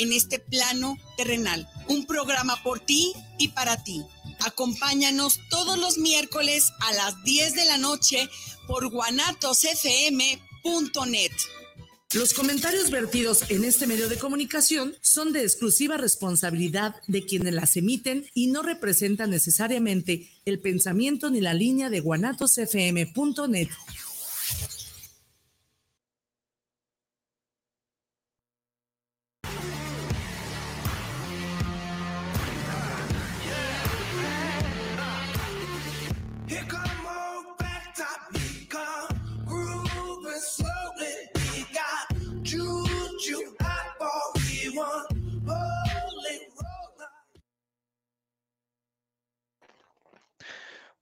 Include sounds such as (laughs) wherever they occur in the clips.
en este plano terrenal. Un programa por ti y para ti. Acompáñanos todos los miércoles a las 10 de la noche por guanatosfm.net. Los comentarios vertidos en este medio de comunicación son de exclusiva responsabilidad de quienes las emiten y no representan necesariamente el pensamiento ni la línea de guanatosfm.net.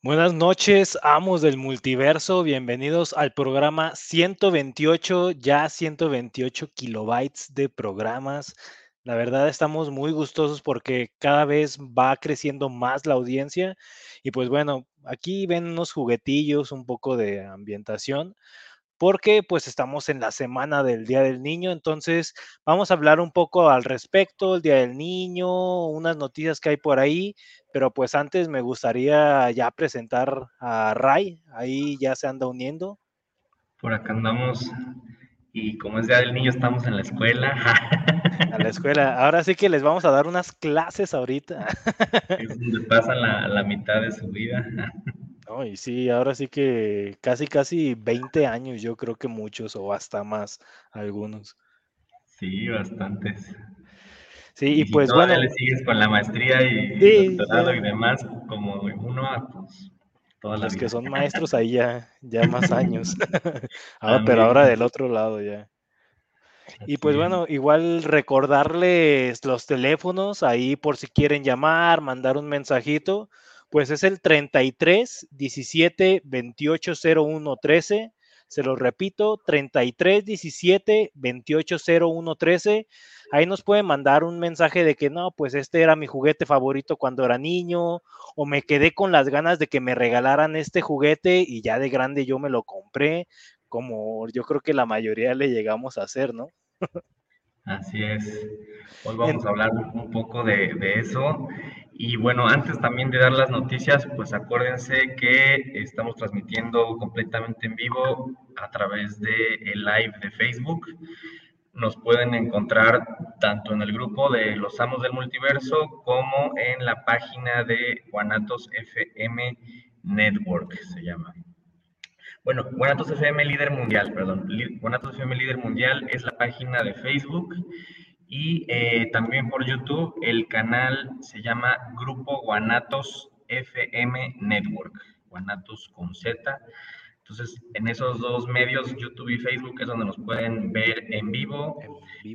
Buenas noches, amos del multiverso. Bienvenidos al programa 128, ya 128 kilobytes de programas. La verdad estamos muy gustosos porque cada vez va creciendo más la audiencia. Y pues bueno, aquí ven unos juguetillos, un poco de ambientación porque pues estamos en la semana del Día del Niño, entonces vamos a hablar un poco al respecto, el Día del Niño, unas noticias que hay por ahí, pero pues antes me gustaría ya presentar a Ray, ahí ya se anda uniendo. Por acá andamos y como es Día del Niño estamos en la escuela. A la escuela, ahora sí que les vamos a dar unas clases ahorita. Es donde pasan la, la mitad de su vida. No, y sí, ahora sí que casi, casi 20 años, yo creo que muchos o hasta más algunos. Sí, bastantes. Sí, y, pues bueno. le sigues con la maestría y doctorado y demás, como uno a pues, todas las que son (laughs) maestros ahí ya, ya más años. (laughs) ahora, pero ahora del otro lado ya. Y pues bueno, igual recordarles los teléfonos ahí por si quieren llamar, mandar un mensajito pues es el 33 17 28 01 13. Se lo repito, 33 17 28 01 13. Ahí nos pueden mandar un mensaje de que no, pues este era mi juguete favorito cuando era niño, o me quedé con las ganas de que me regalaran este juguete y ya de grande yo me lo compré, como yo creo que la mayoría le llegamos a hacer, ¿no? Así es. Hoy vamos a hablar un poco de, de eso y bueno, antes también de dar las noticias, pues acuérdense que estamos transmitiendo completamente en vivo a través de el live de Facebook. Nos pueden encontrar tanto en el grupo de los amos del multiverso como en la página de Guanatos FM Network, se llama. Bueno, Guanatos FM Líder Mundial, perdón. Guanatos FM Líder Mundial es la página de Facebook y eh, también por YouTube el canal se llama Grupo Guanatos FM Network, Guanatos con Z. Entonces, en esos dos medios, YouTube y Facebook, es donde nos pueden ver en vivo.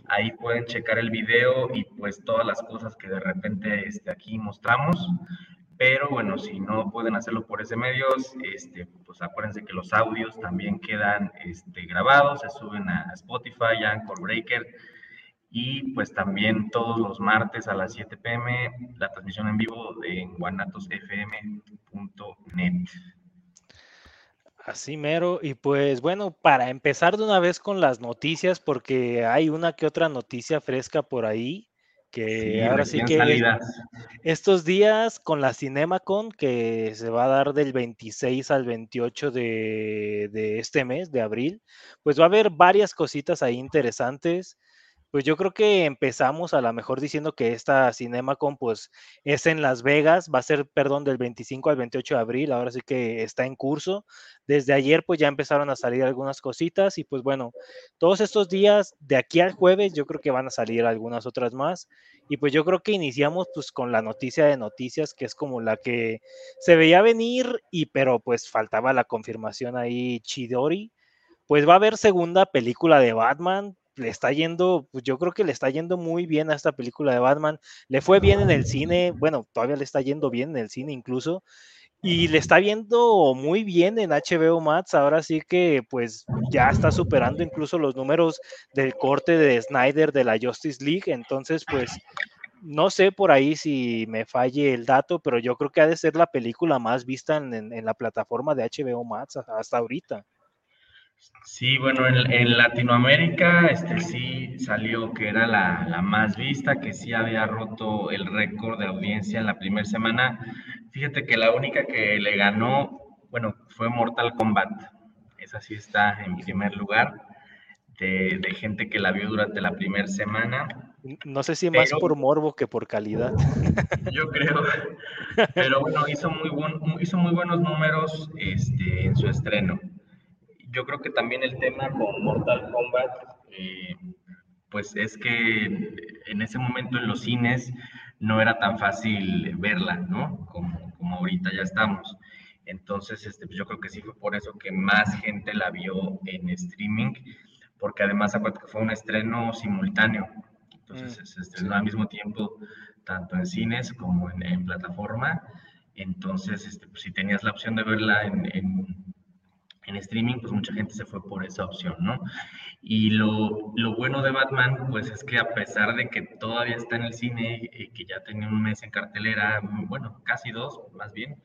Ahí pueden checar el video y pues todas las cosas que de repente este, aquí mostramos. Pero bueno, si no pueden hacerlo por ese medio, este, pues acuérdense que los audios también quedan este, grabados, se suben a Spotify, Anchor Breaker, y pues también todos los martes a las 7 pm la transmisión en vivo de guanatosfm.net. Así mero, y pues bueno, para empezar de una vez con las noticias, porque hay una que otra noticia fresca por ahí, que ahora sí que estos días con la CinemaCon, que se va a dar del 26 al 28 de, de este mes, de abril, pues va a haber varias cositas ahí interesantes. Pues yo creo que empezamos a lo mejor diciendo que esta CinemaCon pues es en Las Vegas, va a ser, perdón, del 25 al 28 de abril, ahora sí que está en curso. Desde ayer pues ya empezaron a salir algunas cositas y pues bueno, todos estos días de aquí al jueves yo creo que van a salir algunas otras más y pues yo creo que iniciamos pues con la noticia de noticias que es como la que se veía venir y pero pues faltaba la confirmación ahí Chidori. Pues va a haber segunda película de Batman, le está yendo, pues yo creo que le está yendo muy bien a esta película de Batman. Le fue bien en el cine, bueno, todavía le está yendo bien en el cine incluso. Y le está viendo muy bien en HBO Max. Ahora sí que pues ya está superando incluso los números del corte de Snyder de la Justice League. Entonces, pues no sé por ahí si me falle el dato, pero yo creo que ha de ser la película más vista en, en la plataforma de HBO Max hasta ahorita. Sí, bueno, en, Latinoamérica este sí salió que era la, la, más vista, que sí había roto el récord de audiencia en la primera semana. Fíjate que la única que le ganó, bueno, fue Mortal Kombat. Esa sí está en primer lugar de, de gente que la vio durante la primera semana. No sé si más por morbo que por calidad. Yo creo. Pero bueno, hizo muy, buen, hizo muy buenos números este, en su estreno. Yo creo que también el tema con Mortal Kombat, eh, pues es que en ese momento en los cines no era tan fácil verla, ¿no? Como, como ahorita ya estamos. Entonces, este, pues yo creo que sí fue por eso que más gente la vio en streaming, porque además acuérdate que fue un estreno simultáneo entonces mm, se estrenó al mismo tiempo tanto en cines como en, plataforma. Entonces, este, pues, si tenías la opción de verla en, en, streaming, pues mucha gente se fue por esa opción, ¿no? Y lo, lo, bueno de Batman, pues es que a pesar de que todavía está en el cine, y que ya tenía un mes en cartelera, bueno, casi dos, más bien,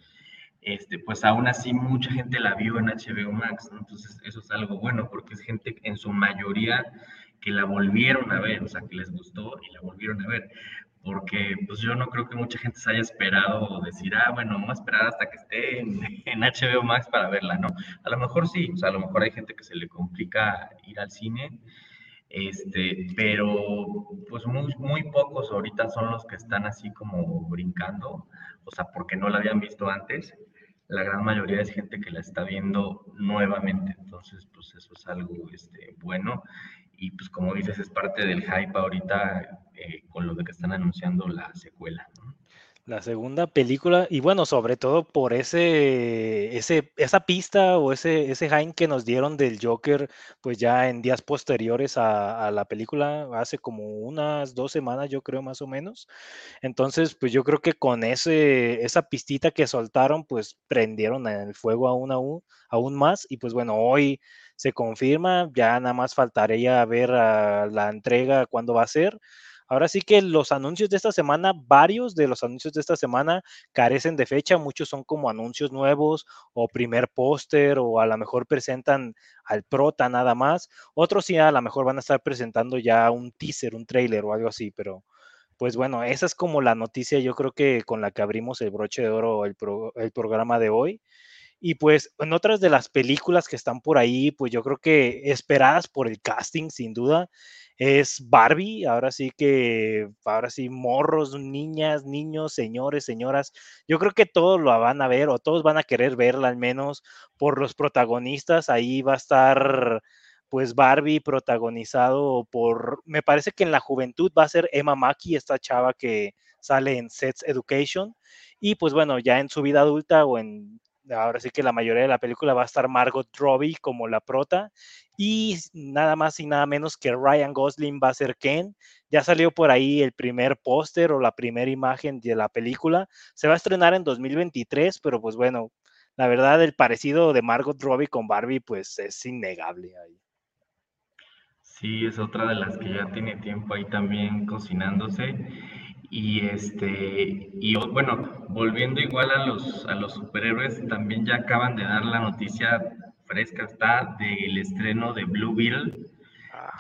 este, pues aún así mucha gente la vio en HBO Max, ¿no? Entonces eso es algo bueno porque es gente en su mayoría que la volvieron a ver, o sea, que les gustó y la volvieron a ver. Porque pues yo no creo que mucha gente se haya esperado decir, ah, bueno, vamos a esperar hasta que esté en, (laughs) en, HBO Max para verla, ¿no? A lo mejor sí, o sea, a lo mejor hay gente que se le complica ir al cine, este, pero pues muy, muy pocos ahorita son los que están así como brincando, o sea, porque no la habían visto antes. La gran mayoría es gente que la está viendo nuevamente, entonces pues eso es algo este, bueno y pues como dices, es parte del hype ahorita eh, con lo de que están anunciando la secuela. La segunda película, y bueno, sobre todo por ese, ese, esa pista o ese, ese hype que nos dieron del Joker, pues ya en días posteriores a, la película, hace como unas dos semanas, yo creo más o menos. Entonces, pues yo creo que con ese, esa pistita que soltaron, pues prendieron el fuego aún, aún, aún más. Y pues bueno, hoy se confirma, ya nada más faltaría ver la entrega cuándo va a ser. Ahora sí que los anuncios de esta semana, varios de los anuncios de esta semana carecen de fecha, muchos son como anuncios nuevos o primer póster o a lo mejor presentan al prota nada más, otros sí a lo mejor van a estar presentando ya un teaser, un trailer o algo así, pero pues bueno, esa es como la noticia yo creo que con la que abrimos el broche de oro el, el programa de hoy. Y pues en otras de las películas que están por ahí, pues yo creo que esperadas por el casting, sin duda, es Barbie. Ahora sí que, ahora sí, morros, niñas, niños, señores, señoras. Yo creo que todos lo van a ver o todos van a querer verla al menos por los protagonistas. Ahí va a estar pues Barbie protagonizado por, me parece que en la juventud va a ser Emma Mackey, esta chava que sale en Sets Education. Y pues bueno, ya en su vida adulta o en ahora sí que la mayoría de la película va a estar Margot Robbie como la prota y nada más y nada menos que Ryan Gosling va a ser Ken. Ya salió por ahí el primer póster o la primera imagen de la película. Se va a estrenar en 2023, pero pues bueno, la verdad el parecido de Margot Robbie con Barbie pues es innegable ahí. Sí, es otra de las que ya tiene tiempo ahí también cocinándose. Y este, y bueno, volviendo igual a los, a los superhéroes, también ya acaban de dar la noticia fresca, está del estreno de Blue Beetle.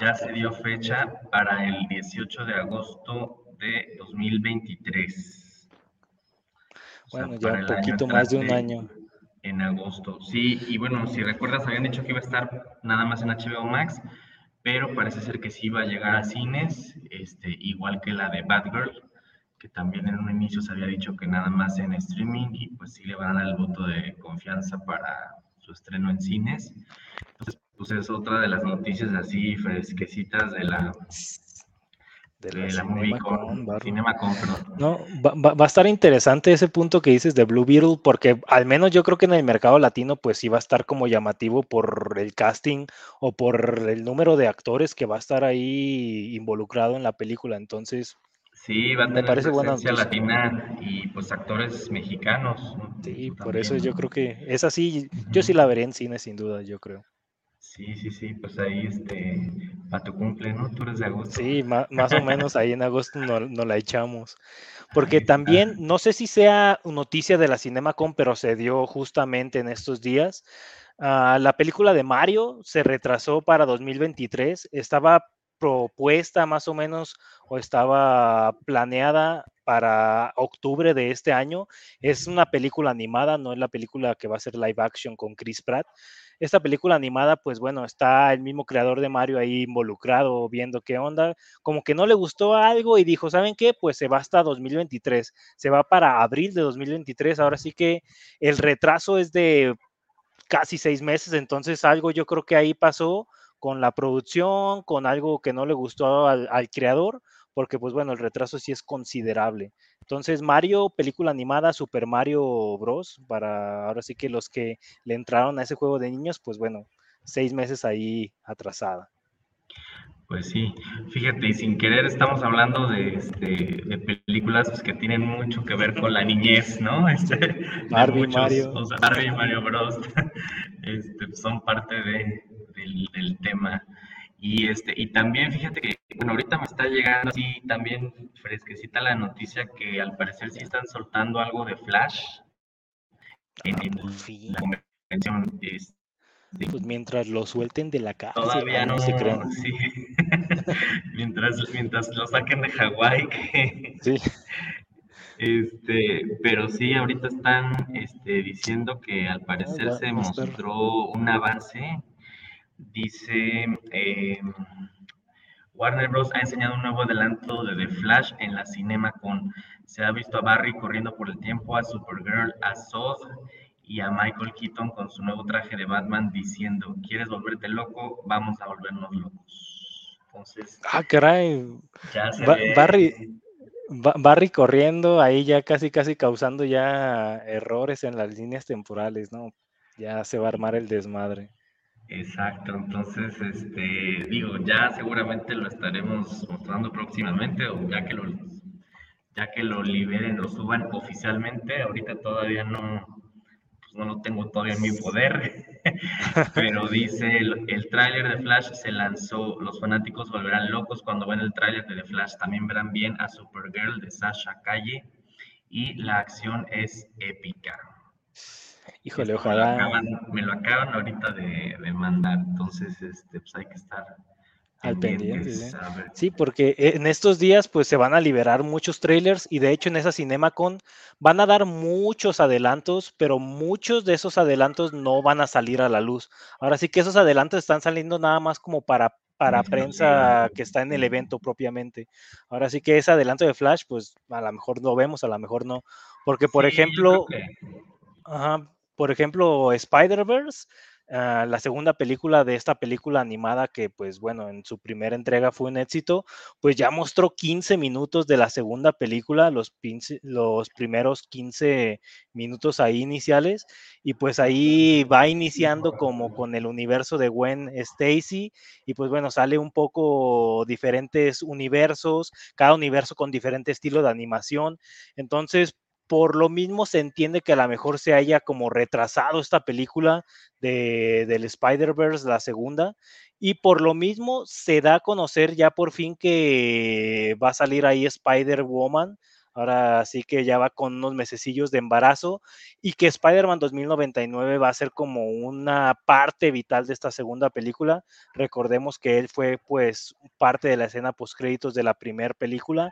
Ya se dio fecha para el 18 de agosto de 2023. Bueno, ya un poquito más de un año. En agosto, sí, y bueno, si recuerdas, habían dicho que iba a estar nada más en HBO Max, pero parece ser que sí va a llegar a cines, este, igual que la de Batgirl que también en un inicio se había dicho que nada más en streaming y pues sí le van a dar el voto de confianza para su estreno en cines. Entonces, pues es otra de las noticias así fresquecitas de la de la, Cinema No, va, va, a estar interesante ese punto que dices de Blue Beetle, porque al menos yo creo que en el mercado latino, pues sí va a estar como llamativo por el casting o por el número de actores que va a estar ahí involucrado en la película. Entonces, Sí, van a tener parece presencia latina y pues actores mexicanos. Sí, por eso yo creo que es así, yo sí la veré en cine sin duda, yo creo. Sí, sí, sí, pues ahí este, para tu cumple, ¿no? Tú eres de agosto. Sí, más, o menos ahí en agosto nos no la echamos. Porque también, no sé si sea noticia de la CinemaCon, pero se dio justamente en estos días, Ah, la película de Mario se retrasó para 2023. Estaba propuesta más o menos o estaba planeada para octubre de este año. Es una película animada, no es la película que va a ser live action con Chris Pratt. Esta película animada, pues bueno, está el mismo creador de Mario ahí involucrado, viendo qué onda, como que no le gustó algo y dijo, ¿saben qué? Pues se va hasta 2023, se va para abril de 2023, ahora sí que el retraso es de casi seis meses, entonces algo yo creo que ahí pasó con la producción, con algo que no le gustó al, al creador, porque pues bueno, el retraso sí es considerable. Entonces, Mario, película animada, Super Mario Bros. Para ahora sí que los que le entraron a ese juego de niños, pues bueno, seis meses ahí atrasada. Pues sí, fíjate, y sin querer estamos hablando de, este, de películas pues, que tienen mucho que ver con la niñez, ¿no? Este, Barbie, Mario. O sea, Barbie y Mario Bros. (laughs) Este, son parte de, del, del tema. Y, este, y también fíjate que, bueno, ahorita me está llegando así también fresquecita la noticia que al parecer sí están soltando algo de Flash en, la convención. Este, pues mientras lo suelten de la casa. Todavía no, se crean. Sí. (laughs) mientras, mientras lo saquen de Hawái. sí. Este, pero sí, ahorita están este, diciendo que al parecer se mostró un avance Dice, eh, Warner Bros. ha enseñado un nuevo adelanto de The Flash en la CinemaCon. Se ha visto a Barry corriendo por el tiempo, a Supergirl, a Zod y a Michael Keaton con su nuevo traje de Batman diciendo, ¿quieres volverte loco? Vamos a volvernos locos. Entonces... Ah, caray. Barry, Barry corriendo, ahí ya casi, casi causando ya errores en las líneas temporales, ¿no? Ya se va a armar el desmadre. Exacto, entonces, este, digo, ya seguramente lo estaremos mostrando próximamente o ya que lo, ya que lo liberen, lo suban oficialmente. Ahorita todavía no, pues no lo tengo todavía en mi poder, (laughs) pero dice el, el tráiler de Flash se lanzó. Los fanáticos volverán locos cuando ven el tráiler de The Flash. También verán bien a Supergirl de Sasha Calle y la acción es épica. Híjole, ojalá. Me lo acaban, ahorita de, mandar, entonces este, pues hay que estar al pendiente. ¿sí? porque en estos días pues se van a liberar muchos trailers y de hecho en esa CinemaCon van a dar muchos adelantos, pero muchos de esos adelantos no van a salir a la luz. Ahora sí que esos adelantos están saliendo nada más como para para prensa que está en el evento propiamente. Ahora sí que ese adelanto de Flash, pues a lo mejor lo vemos, a lo mejor no. Porque, por ejemplo, ajá, por ejemplo, Spider-Verse, ah, la segunda película de esta película animada que, pues bueno, en su primera entrega fue un éxito, pues ya mostró 15 minutos de la segunda película, los, los primeros 15 minutos ahí iniciales, y pues ahí va iniciando como con el universo de Gwen Stacy, y pues bueno, sale un poco diferentes universos, cada universo con diferente estilo de animación, entonces por lo mismo se entiende que a lo mejor se haya como retrasado esta película de, del Spider-Verse, la segunda, y por lo mismo se da a conocer ya por fin que va a salir ahí Spider-Woman, ahora sí que ya va con unos mesecillos de embarazo, y que Spider-Man 2099 va a ser como una parte vital de esta segunda película. Recordemos que él fue pues parte de la escena post créditos de la primera película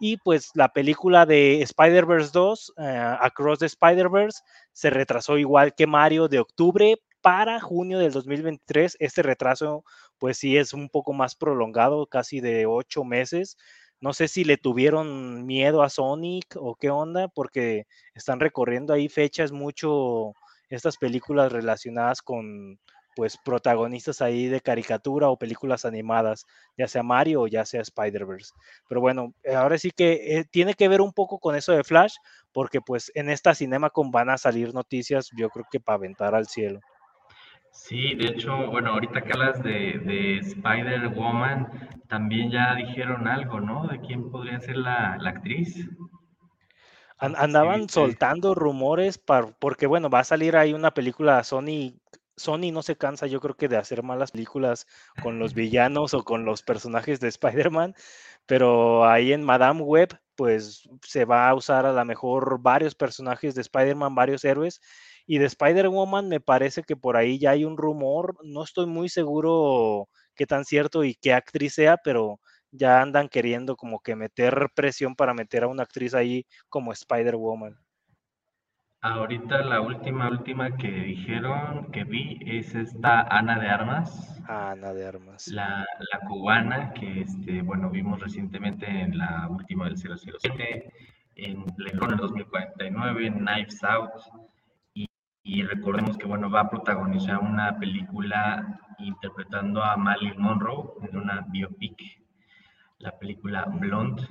y pues la película de Spider-Verse 2, eh, Across the Spider-Verse, se retrasó igual que Mario de octubre para junio del 2023. Este retraso pues sí es un poco más prolongado, casi de ocho meses. No sé si le tuvieron miedo a Sonic o qué onda, porque están recorriendo ahí fechas mucho estas películas relacionadas con, pues protagonistas ahí de caricatura o películas animadas, ya sea Mario o ya sea Spider-Verse. Pero bueno, eh, ahora sí que eh, tiene que ver un poco con eso de Flash, porque pues en esta con van a salir noticias, yo creo que para aventar al cielo. Sí, de hecho, bueno, ahorita que hablas de, de Spider-Woman, también ya dijeron algo, ¿no? De quién podría ser la, la actriz. Andaban soltando rumores porque, bueno, va a salir ahí una película Sony Sony no se cansa, yo creo que de hacer malas películas con los villanos o con los personajes de (laughs) Spider-Man, pero ahí en Madame Web, pues se va a usar a lo mejor varios personajes de Spider-Man, varios héroes, Y de Spider-Woman me parece que por ahí ya hay un rumor, no estoy muy seguro qué tan cierto y qué actriz sea, pero ya andan queriendo como que meter presión para meter a una actriz ahí como Spider-Woman. Ahorita la última, última que dijeron que vi es esta Ana de Armas. Ana de Armas. La, la cubana que, este, bueno, vimos recientemente en la última del 007, en Blade Runner 2049, en Knives Out. Y, y, recordemos que, bueno, va a protagonizar una película interpretando a Marilyn Monroe en una biopic, la película Blonde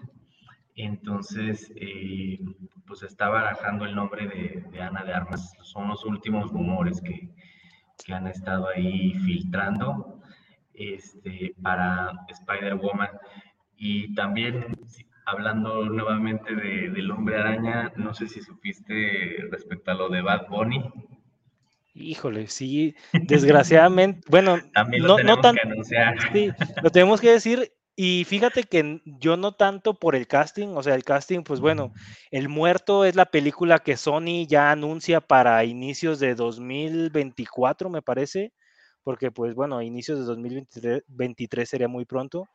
entonces, eh, pues está barajando el nombre de, Ana de Armas. Son los últimos rumores que, han estado ahí filtrando este, para Spider-Woman. Y también, hablando nuevamente de, del hombre araña, no sé si supiste respecto a lo de Bad Bunny. Híjole, sí, desgraciadamente, bueno, no, no tanto. Sí, lo tenemos que decir y fíjate que yo no tanto por el casting, o sea, el casting, pues bueno, El Muerto es la película que Sony ya anuncia para inicios de 2024, me parece, porque pues bueno, inicios de 2023 sería muy pronto.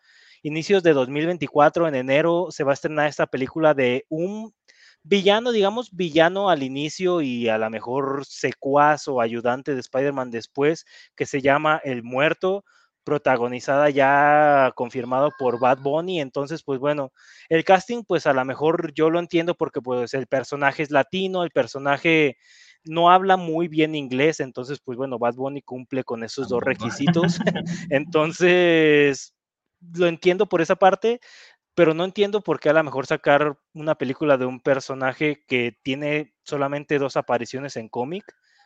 Inicios de 2024, en enero, se va a estrenar esta película de un villano, digamos, villano al inicio y a lo mejor secuaz o ayudante de Spider-Man después, que se llama El Muerto protagonizada ya confirmado por Bad Bunny, entonces pues bueno, el casting pues a lo mejor yo lo entiendo porque pues el personaje es latino, el personaje no habla muy bien inglés, entonces pues bueno, Bad Bunny cumple con esos dos requisitos, (laughs) (laughs) entonces lo entiendo por esa parte, pero no entiendo por qué a lo mejor sacar una película de un personaje que tiene solamente dos apariciones en cómic,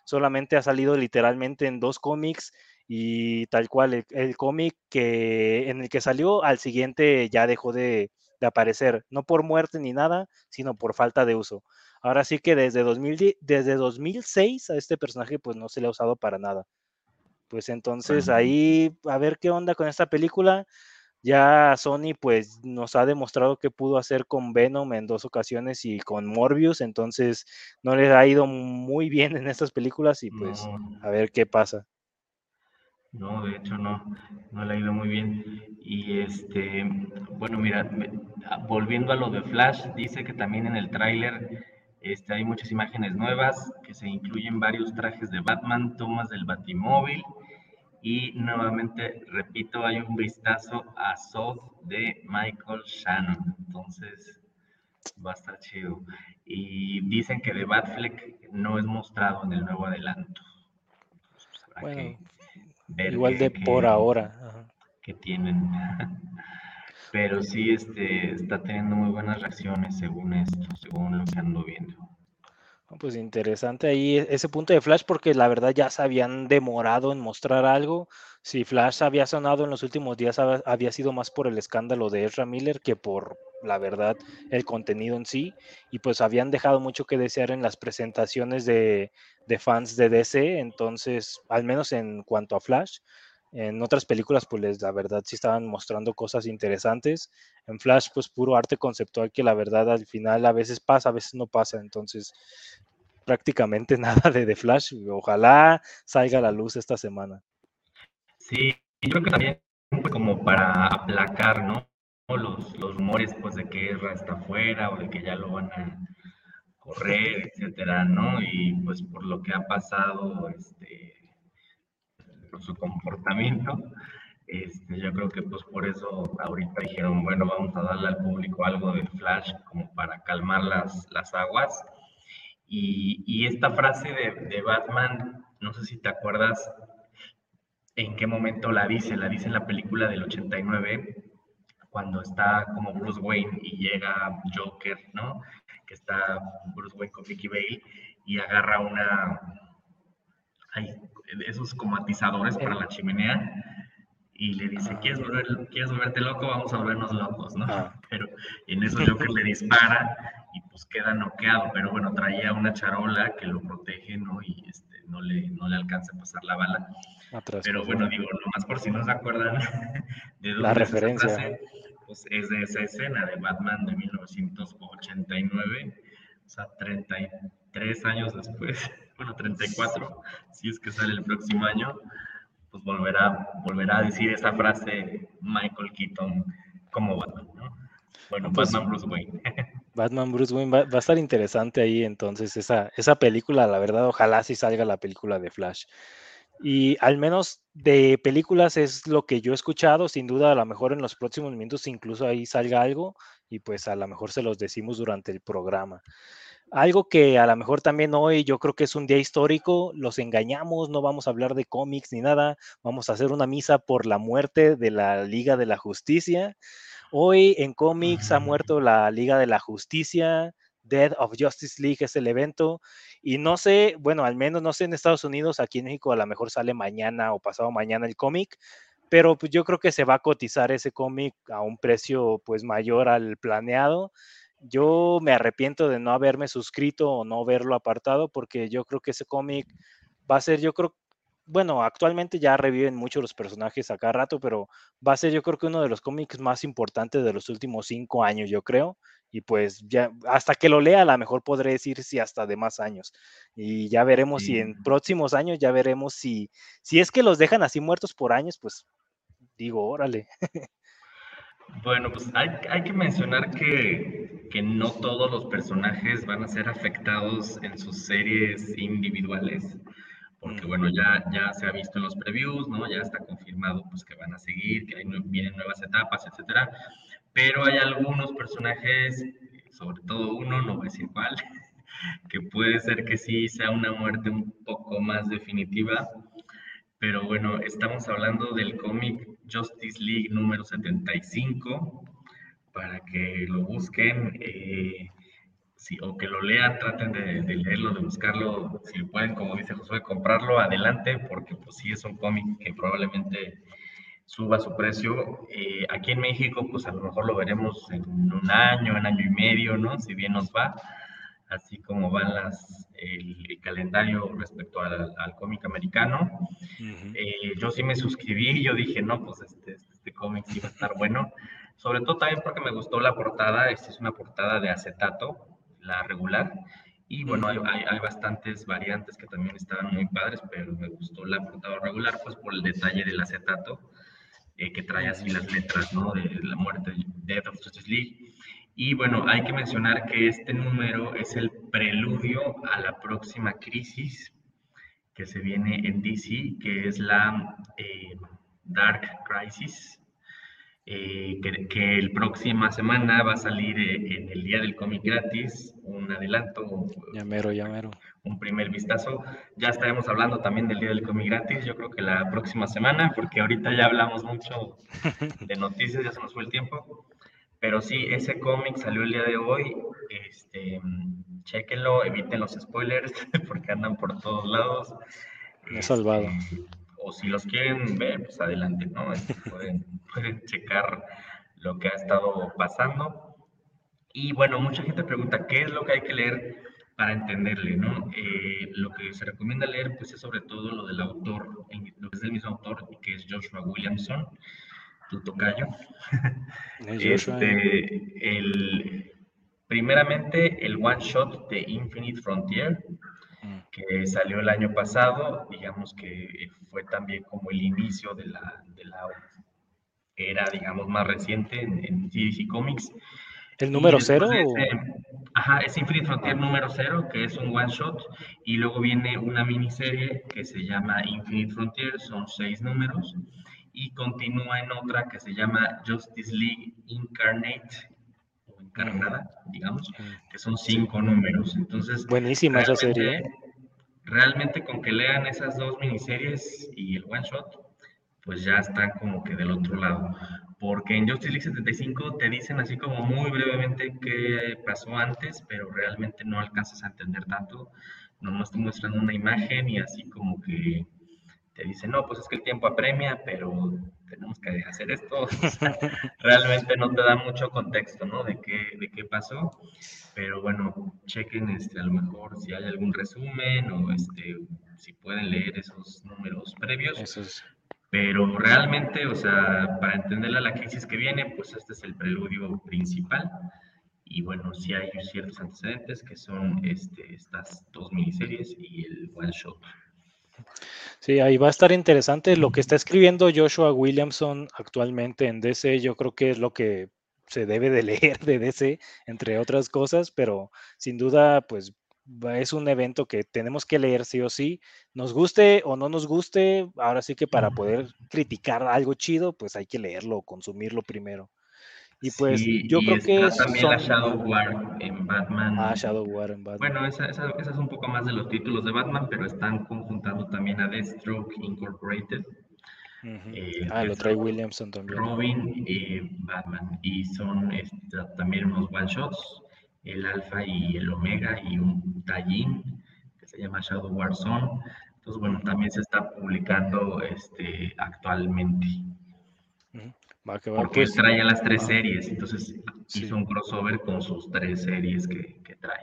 solamente ha salido literalmente en dos cómics y tal cual el, cómic que en el que salió al siguiente ya dejó de, aparecer, no por muerte ni nada, sino por falta de uso. Ahora sí que desde, 2000, desde 2006 a este personaje pues no se le ha usado para nada. Pues entonces ahí a ver qué onda con esta película. Ya Sony pues nos ha demostrado que pudo hacer con Venom en dos ocasiones y con Morbius, entonces no le ha ido muy bien en estas películas y pues a ver qué pasa. No, de hecho no, no le ha ido muy bien. Y este, bueno, mira, ah, volviendo a lo de Flash, dice que también en el tráiler este, hay muchas imágenes nuevas, que se incluyen varios trajes de Batman, tomas del Batimóvil y nuevamente, repito, hay un vistazo a Soth de Michael Shannon. Entonces, va a estar chido. Y dicen que de Batfleck no es mostrado en el nuevo adelanto. Pues, Igual de por ahora. Que tienen. (laughs) Pero sí este, está teniendo muy buenas reacciones según esto, según lo que ando viendo. Pues interesante ahí e, ese punto de Flash porque la verdad ya se habían demorado en mostrar algo. Si Flash había sonado en los últimos días había sido más por el escándalo de Ezra Miller que por la verdad el contenido en sí y pues habían dejado mucho que desear en las presentaciones de, de fans de DC, entonces al menos en cuanto a Flash, en otras películas, pues la verdad sí estaban mostrando cosas interesantes. En Flash, pues puro arte conceptual que la verdad al final a veces pasa, a veces no pasa. Entonces, prácticamente (laughs) nada de The Flash. Ojalá salga a la luz esta semana. Sí, y creo que también como para aplacar, ¿no? Los, los rumores, pues, de que Ezra está afuera o de que ya lo van a correr, (laughs) etcétera, ¿no? Y pues por lo que ha pasado, este, por su comportamiento, este, yo creo que pues por eso ahorita dijeron, bueno, vamos a darle al público algo de Flash como para calmar las, las aguas. Y, y esta frase de, de, Batman, no sé si te acuerdas en qué momento la dice, la dice en la película del 89, cuando está como Bruce Wayne y llega Joker, ¿no? Que está Bruce Wayne con Vicky Bale y agarra una, hay esos como atizadores para la chimenea y le dice, ah. ¿quieres, ¿quieres volverte loco? Vamos a volvernos locos, ¿no? Ah. (laughs) Pero en eso Joker le dispara y pues queda noqueado, pero bueno, traía una charola que lo protege, ¿no? Y este, no, le, no le alcanza a pasar la bala. pero bueno, digo, nomás por si no se acuerdan (laughs) de la referencia. pues es de esa escena de Batman de 1989 O sea, 33 años después, (laughs) bueno, 34, si es que sale el próximo año, pues volverá, volverá a decir esa frase Michael Keaton como Batman, ¿no? Bueno, pues, Batman Bruce Wayne. (laughs) Batman Bruce Wayne va, a estar interesante ahí entonces esa, esa película, la verdad, ojalá sí salga la película de Flash. Y al menos de películas es lo que yo he escuchado, sin duda a lo mejor en los próximos minutos incluso ahí salga algo y pues a lo mejor se los decimos durante el programa. Algo que a lo mejor también hoy yo creo que es un día histórico, los engañamos, no vamos a hablar de cómics ni nada, vamos a hacer una misa por la muerte de la Liga de la Justicia. Hoy en cómics ha muerto la Liga de la Justicia, Dead of Justice League es el evento. Y no sé, bueno, al menos no sé en Estados Unidos, aquí en México a lo mejor sale mañana o pasado mañana el cómic, pero pues yo creo que se va a cotizar ese cómic a un precio pues mayor al planeado. Yo me arrepiento de no haberme suscrito o no verlo apartado porque yo creo que ese cómic va a ser, yo creo, bueno, actualmente ya reviven mucho los personajes a cada rato, pero va a ser yo creo que uno de los cómics más importantes de los últimos cinco años, yo creo. Y pues ya, hasta que lo lea, a lo mejor podré decir si hasta de más años. Y ya veremos si en próximos años, ya veremos si, si es que los dejan así muertos por años, pues digo, órale. (laughs) Bueno, pues hay, hay que mencionar que, que, no todos los personajes van a ser afectados en sus series individuales porque bueno, ya, ya se ha visto en los previews, ¿no? Ya está confirmado pues que van a seguir, que hay, vienen nuevas etapas, etcétera. Pero hay algunos personajes, sobre todo uno, no voy a decir cuál, (laughs) que puede ser que sí sea una muerte un poco más definitiva. Pero bueno, estamos hablando del cómic Justice League número 75, para que lo busquen. Eh, o que lo lean, traten de, leerlo, de buscarlo, si pueden, como dice Josué, comprarlo, adelante, porque pues sí es un cómic que probablemente suba su precio. Eh, aquí en México, pues a lo mejor lo veremos en un año, un año y medio, ¿no? Si bien nos va, así como van las, el, calendario respecto al, cómic americano. Eh, yo sí me suscribí, yo dije, no, pues este, este cómic sí va a estar bueno. Sobre todo también porque me gustó la portada, esta es una portada de acetato, la regular. Y bueno, hay, hay, bastantes variantes que también estaban muy padres, pero me gustó la portada regular, pues por el detalle del acetato, eh, que trae así las letras, ¿no? De la muerte de Death of Justice League. Y bueno, hay que mencionar que este número es el preludio a la próxima crisis que se viene en DC, que es la eh, Dark Crisis, eh, que, el próxima semana va a salir eh, en el Día del Cómic Gratis un adelanto. Llamero, llamero. Un primer vistazo. Ya estaremos hablando también del Día del Cómic Gratis, yo creo que la próxima semana, porque ahorita ya hablamos mucho (laughs) de noticias, ya se nos fue el tiempo. Pero sí, ese cómic salió el día de hoy. Este, chequenlo, eviten los spoilers, (laughs) porque andan por todos lados. Me he salvado. Este, o si los quieren ver, pues adelante, ¿no? Este, pueden, (laughs) pueden checar lo que ha estado pasando. Y bueno, mucha gente pregunta, ¿qué es lo que hay que leer para entenderle, ¿no? Eh, lo que se recomienda leer, pues es sobre todo lo del autor, lo que es del mismo autor, que es Joshua Williamson, tu tocayo. (laughs) este, el, primeramente, el one shot de Infinite Frontier, que salió el año pasado, digamos que fue también como el inicio de la, de la era, digamos, más reciente en, en DC Comics. ¿El número cero? ajá, es Infinite Frontier número cero, que es un one shot, y luego viene una miniserie que se llama Infinite Frontier, son seis números, y continúa en otra que se llama Justice League Incarnate, o encarnada, digamos, que son cinco números. Entonces, buenísima esa serie. ¿eh? realmente con que lean esas dos miniseries y el one shot, pues ya están como que del otro lado. Porque en Justice League 75 te dicen así como muy brevemente qué pasó antes, pero realmente no alcanzas a entender tanto. Nomás te muestran una imagen y así como que te dicen, no, pues es que el tiempo apremia, pero tenemos que hacer esto. (laughs) realmente no te da mucho contexto, ¿no? De qué, de qué pasó. Pero bueno, chequen este, a lo mejor si hay algún resumen o este, si pueden leer esos números previos. Pero realmente, o sea, para entender la crisis que viene, pues este es el preludio principal. y bueno, sí hay ciertos antecedentes que son este, estas dos miniseries y el one shot. Sí, ahí va a estar interesante. Lo que está escribiendo Joshua Williamson actualmente en DC, yo creo que es lo que se debe de (laughs) leer de DC, entre otras cosas, pero sin duda, pues es un evento que tenemos que leer sí o sí, nos guste o no nos guste, ahora sí que para poder criticar algo chido, pues hay que leerlo, consumirlo primero. Y pues yo creo que... También la Shadow War en Batman. Ah, Shadow War en Batman. Bueno, esa, esa, esa, es un poco más de los títulos de Batman, pero están conjuntando también a Deathstroke Incorporated. Eh, ah, lo trae Williamson también. Robin y Batman. Y son este, también unos one shots, el Alpha y el Omega y un Tallinn que se llama Shadow War Zone. Entonces, bueno, también se está publicando este, actualmente. Porque pues, trae las tres series, entonces hizo un crossover con sus tres series que, trae.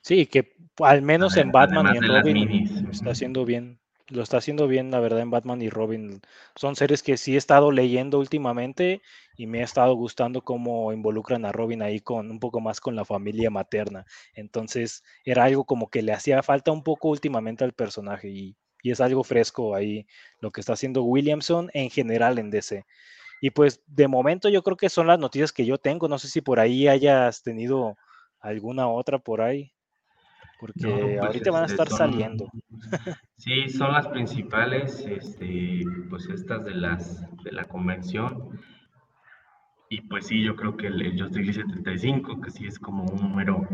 Sí, que al menos en Batman y en Robin está haciendo bien. Lo está haciendo bien, la verdad, en Batman y Robin. Son series que sí he estado leyendo últimamente y me ha estado gustando cómo involucran a Robin ahí con un poco más con la familia materna. Entonces, era algo como que le hacía falta un poco últimamente al personaje y, y es algo fresco ahí lo que está haciendo Williamson en general en DC. Y pues de momento yo creo que son las noticias que yo tengo. No sé si por ahí hayas tenido alguna otra por ahí. Porque pues, ahorita van a este, estar saliendo. (laughs) Sí, son las principales, este, pues estas de las de la convención. Y pues sí, yo creo que el, el Justice 75, que sí es como un número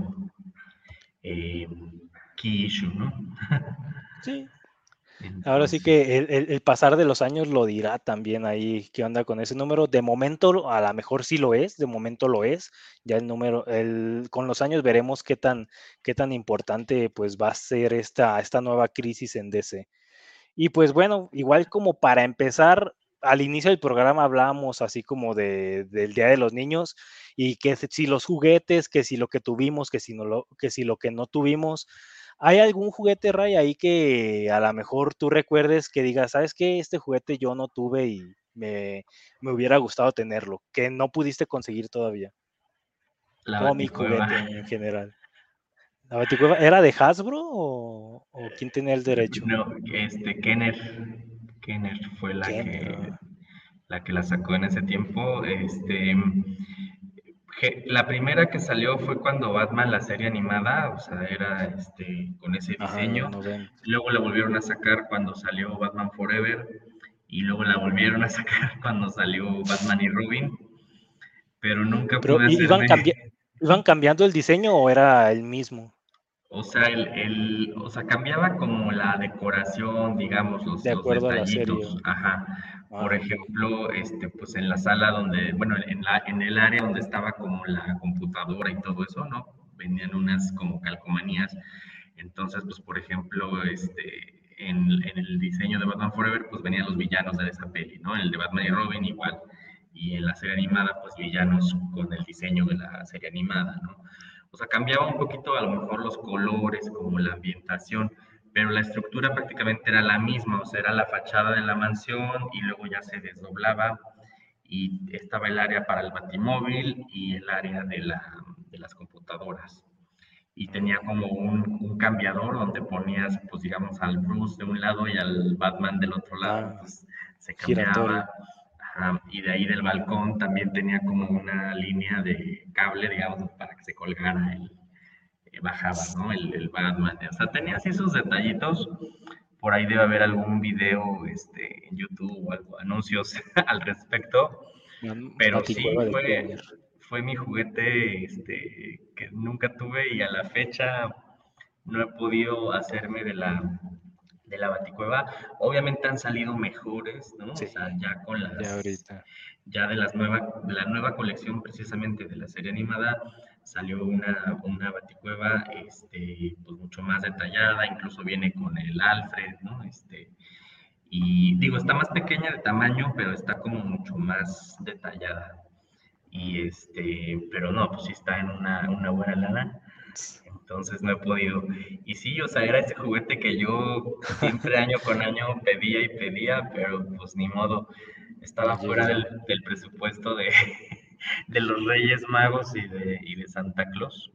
eh, key issue, ¿no? (laughs) Sí, Ahora sí que el, pasar de los años lo dirá también ahí qué onda con ese número. De momento, a lo mejor sí lo es, de momento lo es. Ya el número, el, con los años veremos qué tan, qué tan importante pues va a ser esta, esta nueva crisis en DC. Y pues bueno, igual como para empezar, al inicio del programa hablábamos así como de, del Día de los Niños y que si los juguetes, que si lo que tuvimos, que si, no lo, que si lo que no tuvimos. ¿Hay algún juguete, Ray, ahí que a lo mejor tú recuerdes que digas, sabes qué, este juguete yo no tuve y me, hubiera gustado tenerlo, que no pudiste conseguir todavía? La mi juguete en (laughs) general. ¿La baticueva era de Hasbro o, quién tenía el derecho? No, este, Kenner. Kenner fue la que la que la sacó en ese tiempo. Este, la primera que salió fue cuando Batman, la serie animada, o sea, era este, con ese diseño. luego la volvieron a sacar cuando salió Batman Forever. Y luego la volvieron a sacar (laughs) cuando salió Batman y Robin. Pero nunca Pero, pude iban, ¿Iban cambiando el diseño o era el mismo? O sea, el, o sea, cambiaba como la decoración, digamos, los, de detallitos. Ajá. Por ejemplo, este, pues en la sala donde, bueno, en, la, en el área donde estaba como la computadora y todo eso, ¿no? Venían unas como calcomanías. Entonces, pues, por ejemplo, este, en, en, el diseño de Batman Forever, pues venían los villanos de esa peli, ¿no? En el de Batman y Robin igual. Y en la serie animada, pues villanos con el diseño de la serie animada, ¿no? O sea, cambiaba un poquito a lo mejor los colores, como la ambientación, pero la estructura prácticamente era la misma, o sea, era la fachada de la mansión y luego ya se desdoblaba y estaba el área para el batimóvil y el área de, la, de las computadoras. Y tenía como un, un, cambiador donde ponías, pues digamos, al Bruce de un lado y al Batman del otro lado, ah, pues se cambiaba y de ahí del balcón también tenía como una línea de cable, digamos, para que se colgara el, bajaba, ¿no? El, el, Batman. O sea, tenía así sus detallitos. Por ahí debe haber algún video este, en YouTube o algo, anuncios (laughs) al respecto. Pero sí, fue, fue mi juguete este, que nunca tuve y a la fecha no he podido hacerme de la de la Baticueva. Obviamente han salido mejores, ¿no? O sea, ya con las. Ya ahorita. Ya de, las nueva, de la nueva colección, precisamente de la serie animada, salió una, una Baticueva este, pues mucho más detallada, incluso viene con el Alfred, ¿no? Este, y digo, está más pequeña de tamaño, pero está como mucho más detallada. Y este, pero no, pues sí está en una, una buena lana entonces no he podido. Y sí, o sea, era ese juguete que yo siempre año con año pedía y pedía, pero pues ni modo, estaba fuera del, presupuesto de, de los Reyes Magos y de, y de Santa Claus.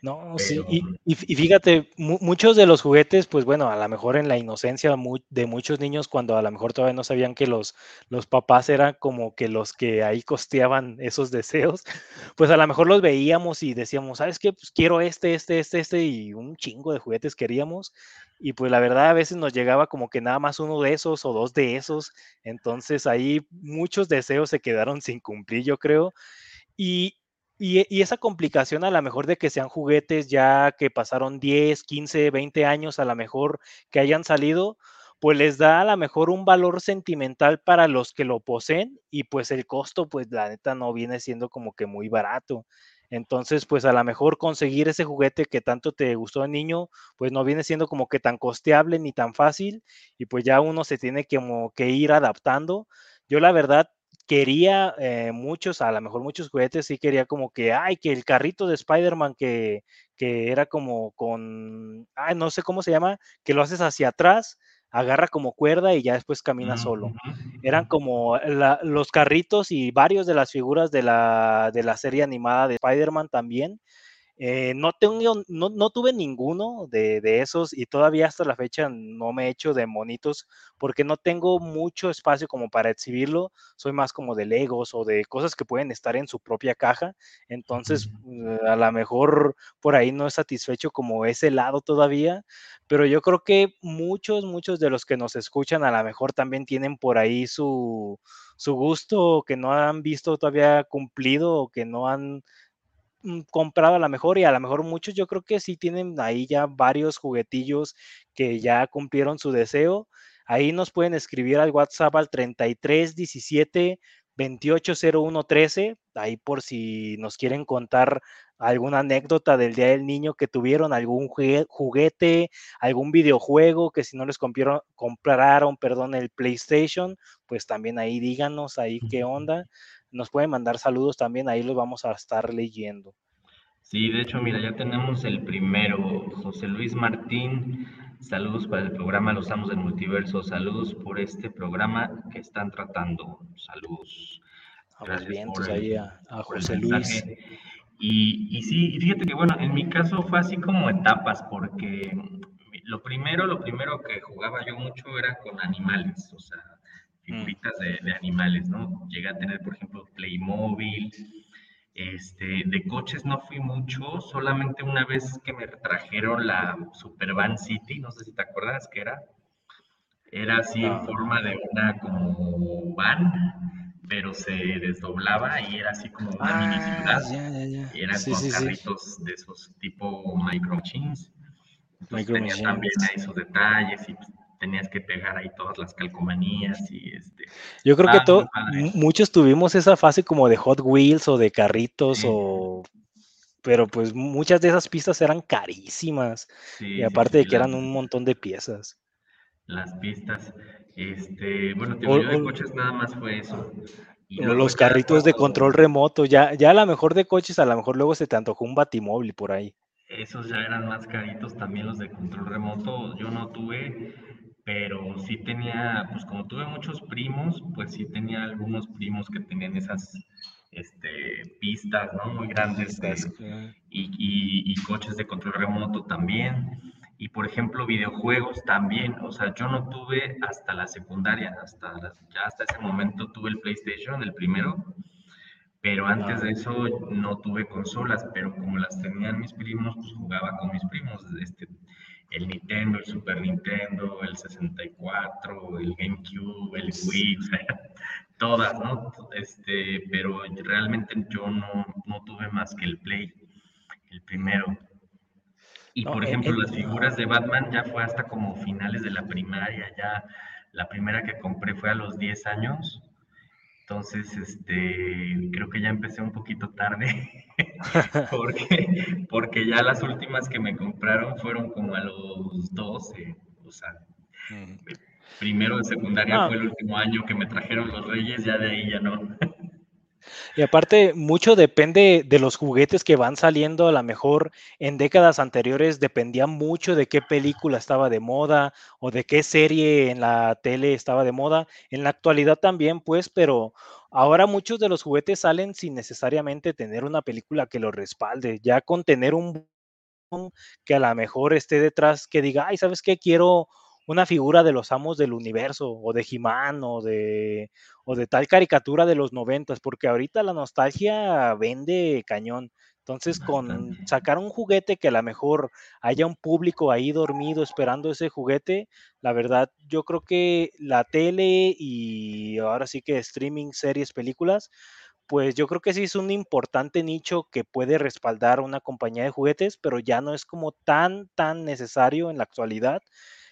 No, sí, y, fíjate, muchos de los juguetes, pues bueno, a lo mejor en la inocencia de muchos niños, cuando a lo mejor todavía no sabían que los, los papás eran como que los que ahí costeaban esos deseos, (laughs) pues a lo mejor los veíamos y decíamos, ¿sabes qué? Pues quiero este, este, este, este, y un chingo de juguetes queríamos, y pues la verdad a veces nos llegaba como que nada más uno de esos o dos de esos, entonces ahí muchos deseos se quedaron sin cumplir, yo creo. Y, y, esa complicación a lo mejor de que sean juguetes ya que pasaron 10, 15, 20 años a lo mejor que hayan salido, pues les da a lo mejor un valor sentimental para los que lo poseen y pues el costo pues la neta no viene siendo como que muy barato. Entonces, pues a lo mejor conseguir ese juguete que tanto te gustó de niño, pues no viene siendo como que tan costeable ni tan fácil y pues ya uno se tiene que ir adaptando. Yo la verdad quería eh, muchos, a lo mejor muchos juguetes, sí quería como que, ay, que el carrito de Spider-Man que, que era como con, ay, no sé cómo se llama, que lo haces hacia atrás, agarra como cuerda y ya después camina solo. Eran como los carritos y varios de las figuras de la, de la serie animada de Spider-Man también eh, no, tengo, no, no, tuve ninguno de, de, esos y todavía hasta la fecha no me he hecho de monitos porque no tengo mucho espacio como para exhibirlo. Soy más como de Legos o de cosas que pueden estar en su propia caja. Entonces, eh, a lo mejor por ahí no es satisfecho como ese lado todavía, pero yo creo que muchos, muchos de los que nos escuchan a lo mejor también tienen por ahí su, su gusto que no han visto todavía cumplido o que no han comprado a lo mejor y a lo mejor muchos yo creo que sí tienen ahí ya varios juguetillos que ya cumplieron su deseo. Ahí nos pueden escribir al WhatsApp al 33 17 28 01 13, ahí por si nos quieren contar alguna anécdota del Día del Niño que tuvieron, algún juguete, algún videojuego que si no les compraron, compraron perdón, el PlayStation, pues también ahí díganos ahí qué onda nos pueden mandar saludos también, ahí los vamos a estar leyendo. Sí, de hecho, mira, ya tenemos el primero, José Luis Martín. Saludos para el programa Los Amos del Multiverso. Saludos por este programa que están tratando. Saludos. Gracias bien, por ahí a, José Luis. Y, y sí, fíjate que bueno, en mi caso fue así como etapas, porque lo primero, lo primero que jugaba yo mucho era con animales, o sea. Figuritas de, animales, ¿no? Llegué a tener, por ejemplo, Playmobil, este, de coches no fui mucho, solamente una vez que me trajeron la Super Van City, no sé si te acuerdas que era, era así en forma de una como van, pero se desdoblaba y era así como una mini ah, ciudad. Y eran con carritos de esos tipo micro machines. Entonces tenía también esos detalles y pues, tenías que pegar ahí todas las calcomanías y este. Yo creo que todo, muchos tuvimos esa fase como de Hot Wheels o de carritos o pero pues muchas de esas pistas eran carísimas y aparte de que eran un montón de piezas. Las pistas, este, bueno, te de coches nada más fue eso. Y los carritos de control remoto, ya, ya a lo mejor de coches, a lo mejor luego se te antojó un batimóvil por ahí. Esos ya eran más caritos también los de control remoto, yo no tuve, pero sí tenía, pues como tuve muchos primos, pues sí tenía algunos primos que tenían esas este, pistas, ¿no? Muy grandes y, coches de control remoto también. Y por ejemplo, videojuegos también, o sea, yo no tuve hasta la secundaria, hasta ya hasta ese momento tuve el PlayStation, el primero, pero antes de eso no tuve consolas, pero como las tenían mis primos, pues jugaba con mis primos. Este, el Nintendo, el Super Nintendo, el 64, el GameCube, el Wii, o sea, (laughs) todas, ¿no? Este, pero realmente yo no, no tuve más que el Play, el primero. Y por ejemplo, las figuras de Batman ya fue hasta como finales de la primaria, ya la primera que compré fue a los 10 años entonces, este, creo que ya empecé un poquito tarde, (laughs) (laughs) porque, porque ya las últimas que me compraron fueron como a los 12, o sea, primero de secundaria fue el último año que me trajeron los reyes, ya de ahí ya no. (laughs) Y aparte, mucho depende de los juguetes que van saliendo. A lo mejor en décadas anteriores dependía mucho de qué película estaba de moda o de qué serie en la tele estaba de moda. En la actualidad también, pues, pero ahora muchos de los juguetes salen sin necesariamente tener una película que lo respalde. Ya con tener un que a lo mejor esté detrás, que diga, ay, ¿sabes qué? Quiero una figura de los amos del universo, o de He-Man, o de, o de tal caricatura de los noventas, porque ahorita la nostalgia vende cañón. Entonces, con sacar un juguete que a lo mejor haya un público ahí dormido esperando ese juguete, la verdad, yo creo que la tele y ahora sí que streaming, series, películas, pues yo creo que sí es un importante nicho que puede respaldar una compañía de juguetes, pero ya no es como tan, tan necesario en la actualidad.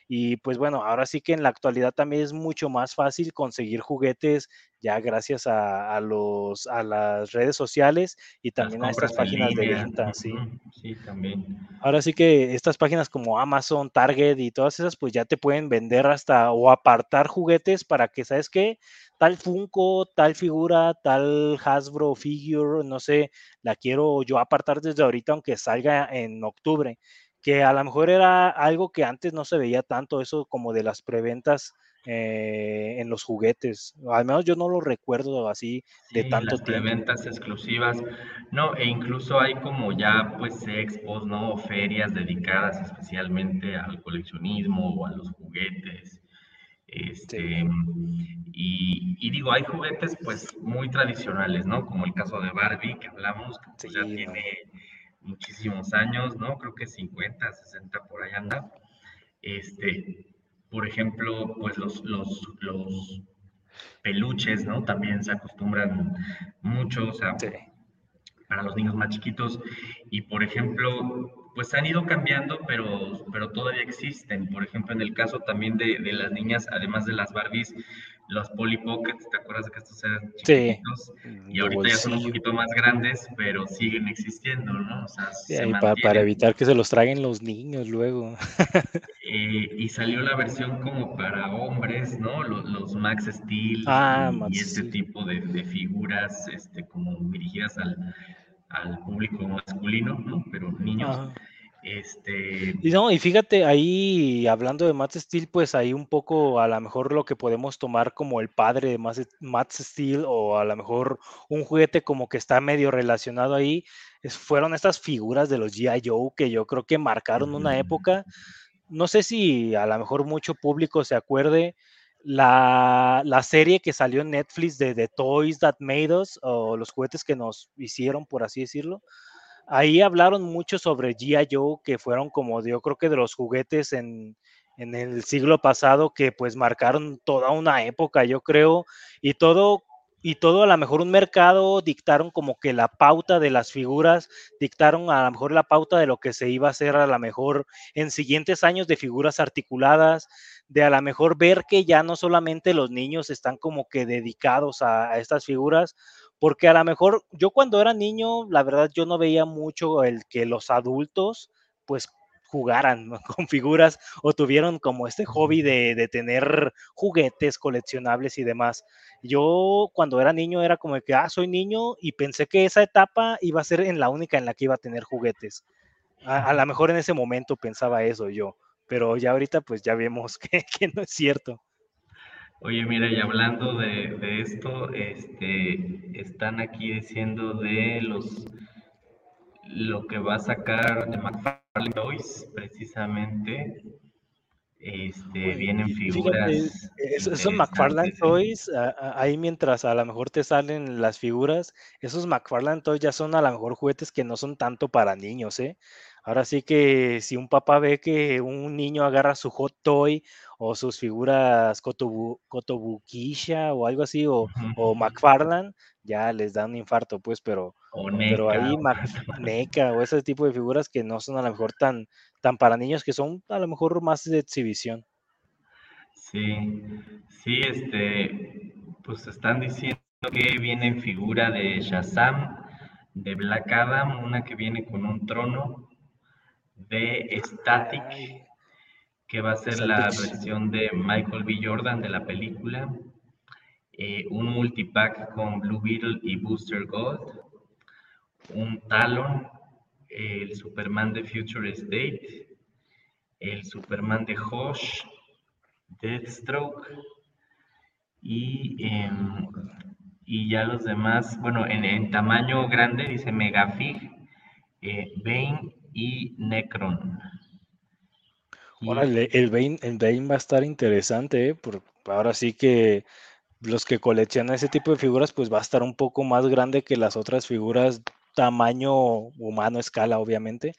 Y pues bueno, ahora sí que en la actualidad también es mucho más fácil conseguir juguetes ya gracias a, los, a las redes sociales y también a estas páginas de venta, sí. Sí, también. Ahora sí que estas páginas como Amazon, Target y todas esas, pues ya te pueden vender hasta o apartar juguetes para que, ¿sabes qué? Tal Funko, tal figura, tal Hasbro figure, no sé, la quiero yo apartar desde ahorita aunque salga en octubre que a lo mejor era algo que antes no se veía tanto, eso como de las preventas eh, en los juguetes. Al menos yo no lo recuerdo así de tanto las Preventas exclusivas, no, e incluso hay como ya pues expos, ¿no? O ferias dedicadas especialmente al coleccionismo o a los juguetes. Este, y, digo, hay juguetes pues muy tradicionales, ¿no? Como el caso de Barbie que hablamos, que pues, ya tiene muchísimos años, ¿no? Creo que 50, 60 por ahí anda. Este, por ejemplo, pues los, los, los peluches, ¿no? También se acostumbran mucho, o sea, para los niños más chiquitos. Y por ejemplo, pues han ido cambiando, pero, pero todavía existen. Por ejemplo, en el caso también de, de las niñas, además de las Barbies, los Polly Pockets, ¿te acuerdas de que estos eran chiquitos? Y ahorita ya son un poquito más grandes, pero siguen existiendo, ¿no? O sea, para, evitar que se los traguen los niños luego. Eh, y salió la versión como para hombres, ¿no? Los, Max Steel ah, y, este tipo de, figuras este, como dirigidas al, al público masculino, ¿no? Pero niños. Este... Y no, y fíjate, ahí hablando de Matt Steel, pues ahí un poco a lo mejor lo que podemos tomar como el padre de Matt Steel o a lo mejor un juguete como que está medio relacionado ahí, fueron estas figuras de los G.I. Joe que yo creo que marcaron una época. No sé si a lo mejor mucho público se acuerde, la, la, serie que salió en Netflix de The Toys That Made Us, o los juguetes que nos hicieron, por así decirlo, ahí hablaron mucho sobre G.I. Joe, que fueron como yo creo que de los juguetes en, en el siglo pasado que pues marcaron toda una época, yo creo, y todo y todo a lo mejor un mercado dictaron como que la pauta de las figuras, dictaron a lo mejor la pauta de lo que se iba a hacer a lo mejor en siguientes años de figuras articuladas, de a lo mejor ver que ya no solamente los niños están como que dedicados a estas figuras, porque a lo mejor yo cuando era niño, la verdad yo no veía mucho el que los adultos pues jugaran (laughs) con figuras o tuvieron como este hobby de, tener juguetes coleccionables y demás. Yo cuando era niño era como que, ah, soy niño y pensé que esa etapa iba a ser en la única en la que iba a tener juguetes. A, lo mejor en ese momento pensaba eso yo, pero ya ahorita pues ya vemos (laughs) que no es cierto. Oye, mira, y hablando de, esto, este, están aquí diciendo de los lo que va a sacar de McFarlane Toys, precisamente. Este, vienen figuras. esos McFarlane Toys, ahí mientras a lo mejor te salen las figuras, esos McFarlane Toys ya son a lo mejor juguetes que no son tanto para niños, ¿eh? Ahora sí que si un papá ve que un niño agarra su hot toy o sus figuras Kotobu, Kotobukisha o algo así, o, o McFarland, ya les da un infarto, pues, pero, pero ahí (laughs) NECA o ese tipo de figuras que no son a lo mejor tan, tan para niños, que son a lo mejor más de exhibición. Sí, sí, este, pues están diciendo que viene figura de Shazam, de Black Adam, una que viene con un trono, de Static, que va a ser la versión de Michael B. Jordan de la película. eh, un multipack con Blue Beetle y Booster Gold, un Talon, el Superman de Future State, el Superman de Hosh, Deathstroke y, em, y ya los demás, bueno, en, tamaño grande dice Megafig, eh, Bane y Necron. El Bane, el Bane va a estar interesante, ¿eh? Por, ahora sí que los que coleccionan ese tipo de figuras, pues va a estar un poco más grande que las otras figuras, tamaño humano, escala, obviamente.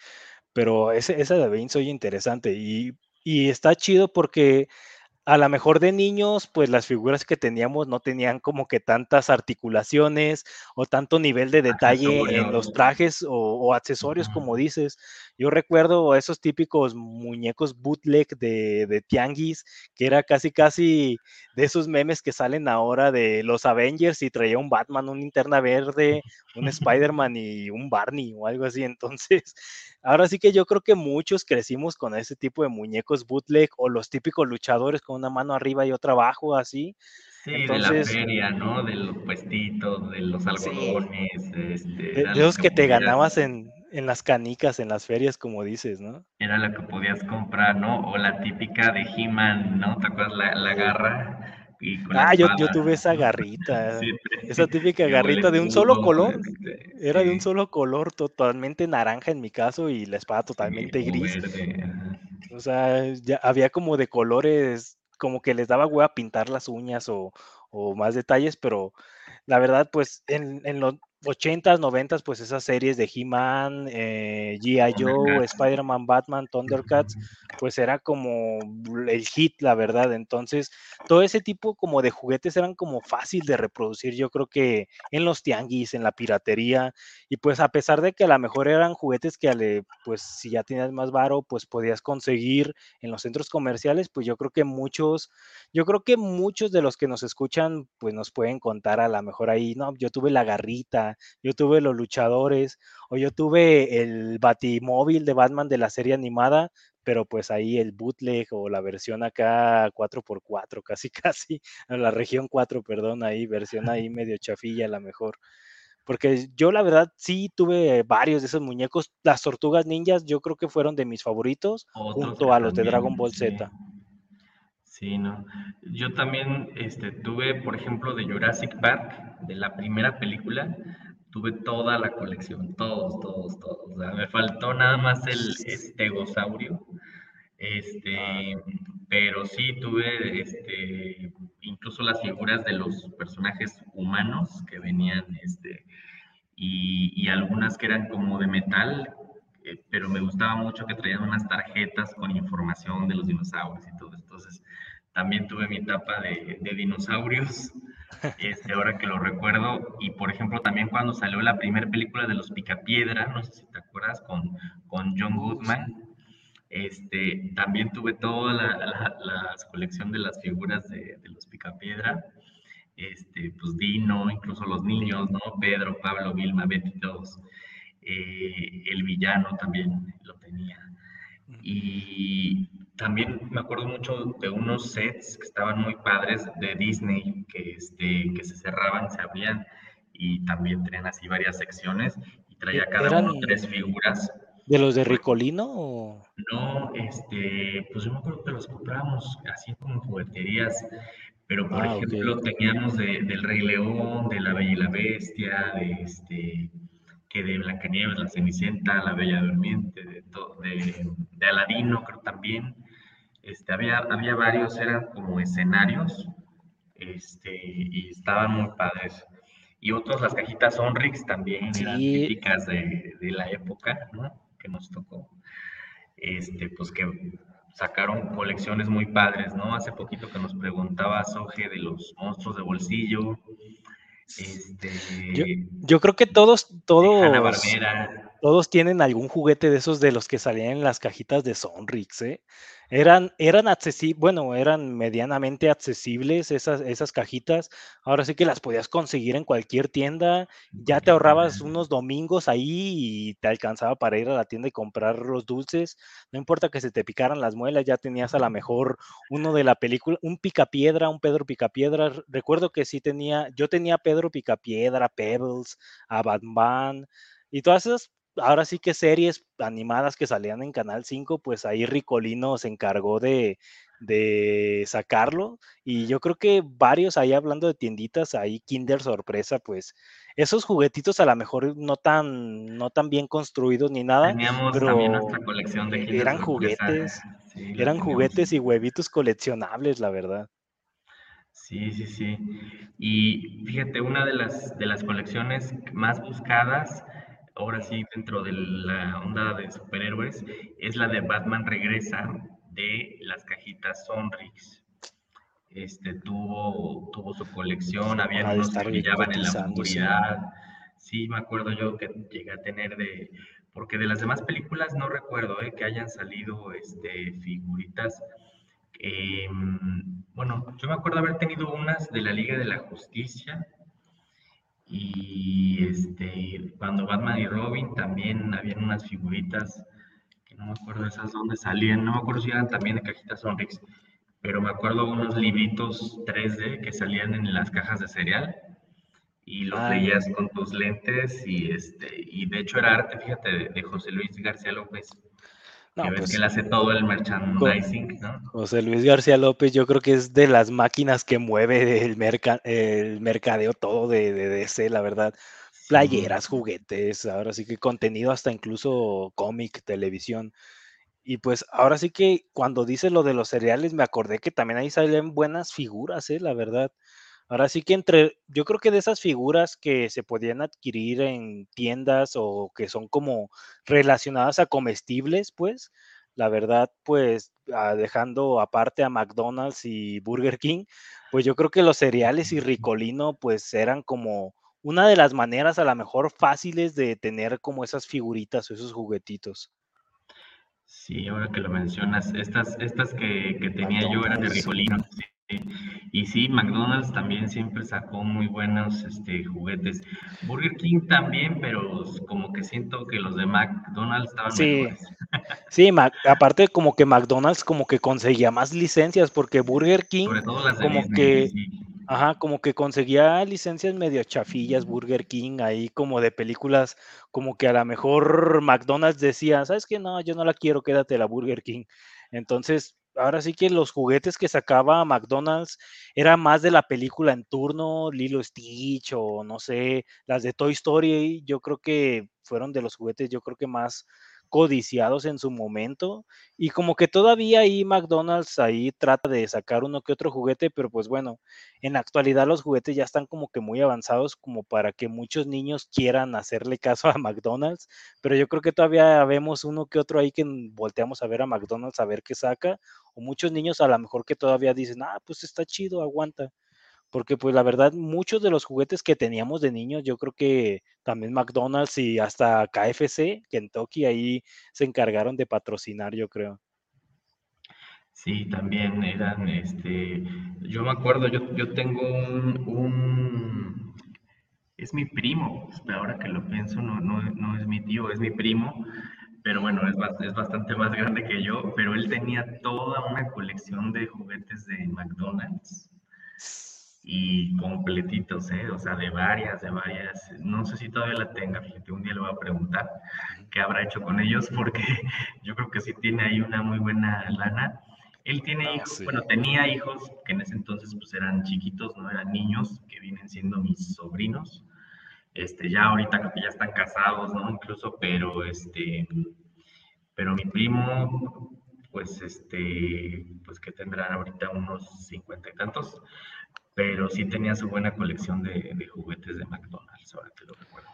Pero ese, esa de Bane soy interesante y, y está chido porque a lo mejor de niños, pues las figuras que teníamos no tenían como que tantas articulaciones o tanto nivel de detalle en los trajes o, accesorios, como dices. Yo recuerdo esos típicos muñecos bootleg de, de, Tianguis, que era casi, casi de esos memes que salen ahora de los Avengers y traía un Batman, un linterna verde, un (laughs) Spider-Man y un Barney o algo así. Entonces, ahora sí que yo creo que muchos crecimos con ese tipo de muñecos bootleg o los típicos luchadores con una mano arriba y otra abajo, así. Sí, de la feria, ¿no? De los puestitos, de los algodones. Este, de, esos que, te ganabas en, en las canicas, en las ferias, como dices, ¿no? Era lo que podías comprar, ¿no? O la típica de He-Man, ¿no? ¿Te acuerdas la, la garra? Ah, yo, yo, tuve esa garrita, (laughs) esa típica (laughs) garrita de un solo color. Este, Era de un solo color, totalmente naranja en mi caso y la espada totalmente gris. O sea, ya había como de colores, como que les daba hueá pintar las uñas o, o más detalles, pero la verdad, pues en, en, lo, 80s, 90s, pues esas series de He-Man, eh, G.I. Joe, Spider-Man, Batman, Thundercats, pues era como el hit, la verdad. Entonces, todo ese tipo como de juguetes eran como fácil de reproducir, yo creo que en los tianguis, en la piratería, y pues a pesar de que a lo mejor eran juguetes que, pues si ya tenías más varo, pues podías conseguir en los centros comerciales, pues yo creo que muchos, yo creo que muchos de los que nos escuchan, pues nos pueden contar a lo mejor ahí, no, yo tuve la garrita, yo tuve los luchadores, o yo tuve el batimóvil de Batman de la serie animada, pero pues ahí el bootleg o la versión acá 4x4, casi (laughs) casi, la región 4, perdón, ahí, versión (laughs) ahí medio chafilla a la mejor. Porque yo la verdad sí tuve varios de esos muñecos. Las tortugas ninjas yo creo que fueron de mis favoritos junto a los de Dragon Ball Z. Sí, no. Yo también este, tuve, por ejemplo, de Jurassic Park, de la primera película, tuve toda la colección, todos, todos, todos. Me faltó nada más el estegosaurio. Este, pero sí tuve este, incluso las figuras de los personajes humanos que venían, este, y, y algunas que eran como de metal, eh, pero me gustaba mucho que traían unas tarjetas con información de los dinosaurios y todo. Entonces, también tuve mi etapa de, dinosaurios, (laughs) este, ahora que lo recuerdo, y por ejemplo también cuando salió la primera película de los Picapiedra, no sé si te acuerdas, con, con John Goodman, este, también tuve toda la, la, colección de las figuras de, de, los Picapiedra, este, pues Dino, incluso los niños, ¿no? Pedro, Pablo, Vilma, Betty, todos. Eh, el villano también lo tenía. Y también me acuerdo mucho de unos sets que estaban muy padres de Disney, que, este, que se cerraban, se abrían y también tenían así varias secciones y traía e-, cada uno tres figuras. ¿De los de Ricolino? No, este, pues yo me acuerdo que los comprábamos así como jugueterías, pero por ah, ejemplo teníamos de, del Rey León, de La Bella y la Bestia, de este, que de Blancanieves, la Cenicienta, la Bella Durmiente, de, de, de Aladino, creo también. Este, había, había varios, eran como escenarios, este, y estaban muy padres. Y otros, las cajitas Sonrix también eran típicas de, de, la época, ¿no? Que nos tocó. Este, pues que sacaron colecciones muy padres, ¿no? Hace poquito que nos preguntaba Soge de los monstruos de bolsillo. Este, yo, yo creo que todos, todos. Todos tienen algún juguete de esos de los que salían en las cajitas de Sonrix, ¿eh? Eran, eran accesibles, bueno, eran medianamente accesibles esas, esas cajitas. Ahora sí que las podías conseguir en cualquier tienda. Ya te ahorrabas unos domingos ahí y te alcanzaba para ir a la tienda y comprar los dulces. No importa que se te picaran las muelas, ya tenías a lo mejor uno de la película, un picapiedra, un Pedro Picapiedra. Recuerdo que sí tenía, yo tenía Pedro Picapiedra, Pebbles, a Batman y todas esas ahora sí que series animadas que salían en Canal 5, pues ahí Ricolino se encargó de, sacarlo. Y yo creo que varios ahí hablando de tienditas, ahí Kinder Sorpresa, pues esos juguetitos a lo mejor no tan, no tan bien construidos ni nada. Teníamos también nuestra colección de Kinder Eran juguetes, eran juguetes y huevitos coleccionables, la verdad. Sí, sí, sí. Y fíjate, una de las, de las colecciones más buscadas ahora sí dentro de la onda de superhéroes, es la de Batman Regresa de las cajitas Sonrix. Este, tuvo, tuvo su colección, había unos que brillaban en la oscuridad. Sí, me acuerdo yo que llegué a tener de, porque de las demás películas no recuerdo eh, que hayan salido este, figuritas. Em, bueno, yo me acuerdo haber tenido unas de la Liga de la Justicia, y este, cuando Batman y Robin también habían unas figuritas, que no me acuerdo esas dónde salían, no me acuerdo si eran también de cajitas Sonrix, pero me acuerdo unos libritos 3D que salían en las cajas de cereal y los ah. leías con tus lentes y este y de hecho era arte, fíjate, de José Luis García López que ves pues que él hace todo el merchandising, ¿no? José Luis García López, yo creo que es de las máquinas que mueve el, el mercadeo todo de, DC, la verdad. Playeras, juguetes, ahora sí que contenido hasta incluso cómic, televisión. Y pues ahora sí que cuando dice lo de los cereales, me acordé que también ahí salen buenas figuras, ¿eh? la verdad. Ahora sí que entre, yo creo que de esas figuras que se podían adquirir en tiendas o que son como relacionadas a comestibles, pues, la verdad, pues, ah, dejando aparte a McDonald's y Burger King, pues yo creo que los cereales y Ricolino, pues, eran como una de las maneras a lo mejor fáciles de tener como esas figuritas o esos juguetitos. Sí, ahora que lo mencionas, estas, estas que, que tenía yo eran de Ricolino. Y sí, McDonald's también siempre sacó muy buenos este, juguetes. Burger King también, pero como que siento que los de McDonald's estaban sí. mejores. (laughs) Sí, aparte como que McDonald's como que conseguía más licencias, porque Burger King como que ajá, como que conseguía licencias medio chafillas Burger King ahí como de películas, como que a lo mejor McDonald's decía, ¿sabes qué? No, yo no la quiero, quédate la Burger King. Entonces, ahora sí que los juguetes que sacaba McDonald's era más de la película en turno, Lilo Stitch o no sé, las de Toy Story, yo creo que fueron de los juguetes, yo creo que más codiciados en su momento y como que todavía ahí McDonald's ahí trata de sacar uno que otro juguete, pero pues bueno, en la actualidad los juguetes ya están como que muy avanzados como para que muchos niños quieran hacerle caso a McDonald's, pero yo creo que todavía vemos uno que otro ahí que volteamos a ver a McDonald's a ver qué saca, o muchos niños a lo mejor que todavía dicen, ah, pues está chido, aguanta porque pues la verdad muchos de los juguetes que teníamos de niños, yo creo que también McDonald's y hasta KFC, Kentucky, ahí se encargaron de patrocinar, yo creo. Sí, también eran, este, yo me acuerdo, yo, yo tengo un, es mi primo, ahora que lo pienso, no, no, no es mi tío, es mi primo, pero bueno, es, es bastante más grande que yo, pero él tenía toda una colección de juguetes de McDonald's y completitos, ¿eh? O sea, de varias, de varias. No sé si todavía la tenga, fíjate, un día le voy a preguntar qué habrá hecho con ellos, porque (laughs) yo creo que sí tiene ahí una muy buena lana. Él tiene ah, hijos, bueno, tenía hijos que en ese entonces pues eran chiquitos, no eran niños, que vienen siendo mis sobrinos. Este, ya ahorita creo que ya están casados, ¿no? Incluso, pero este, pero mi primo, pues este, pues que tendrán ahorita unos cincuenta y tantos, pero sí tenía su buena colección de, juguetes de McDonald's, ahora te lo recuerdo.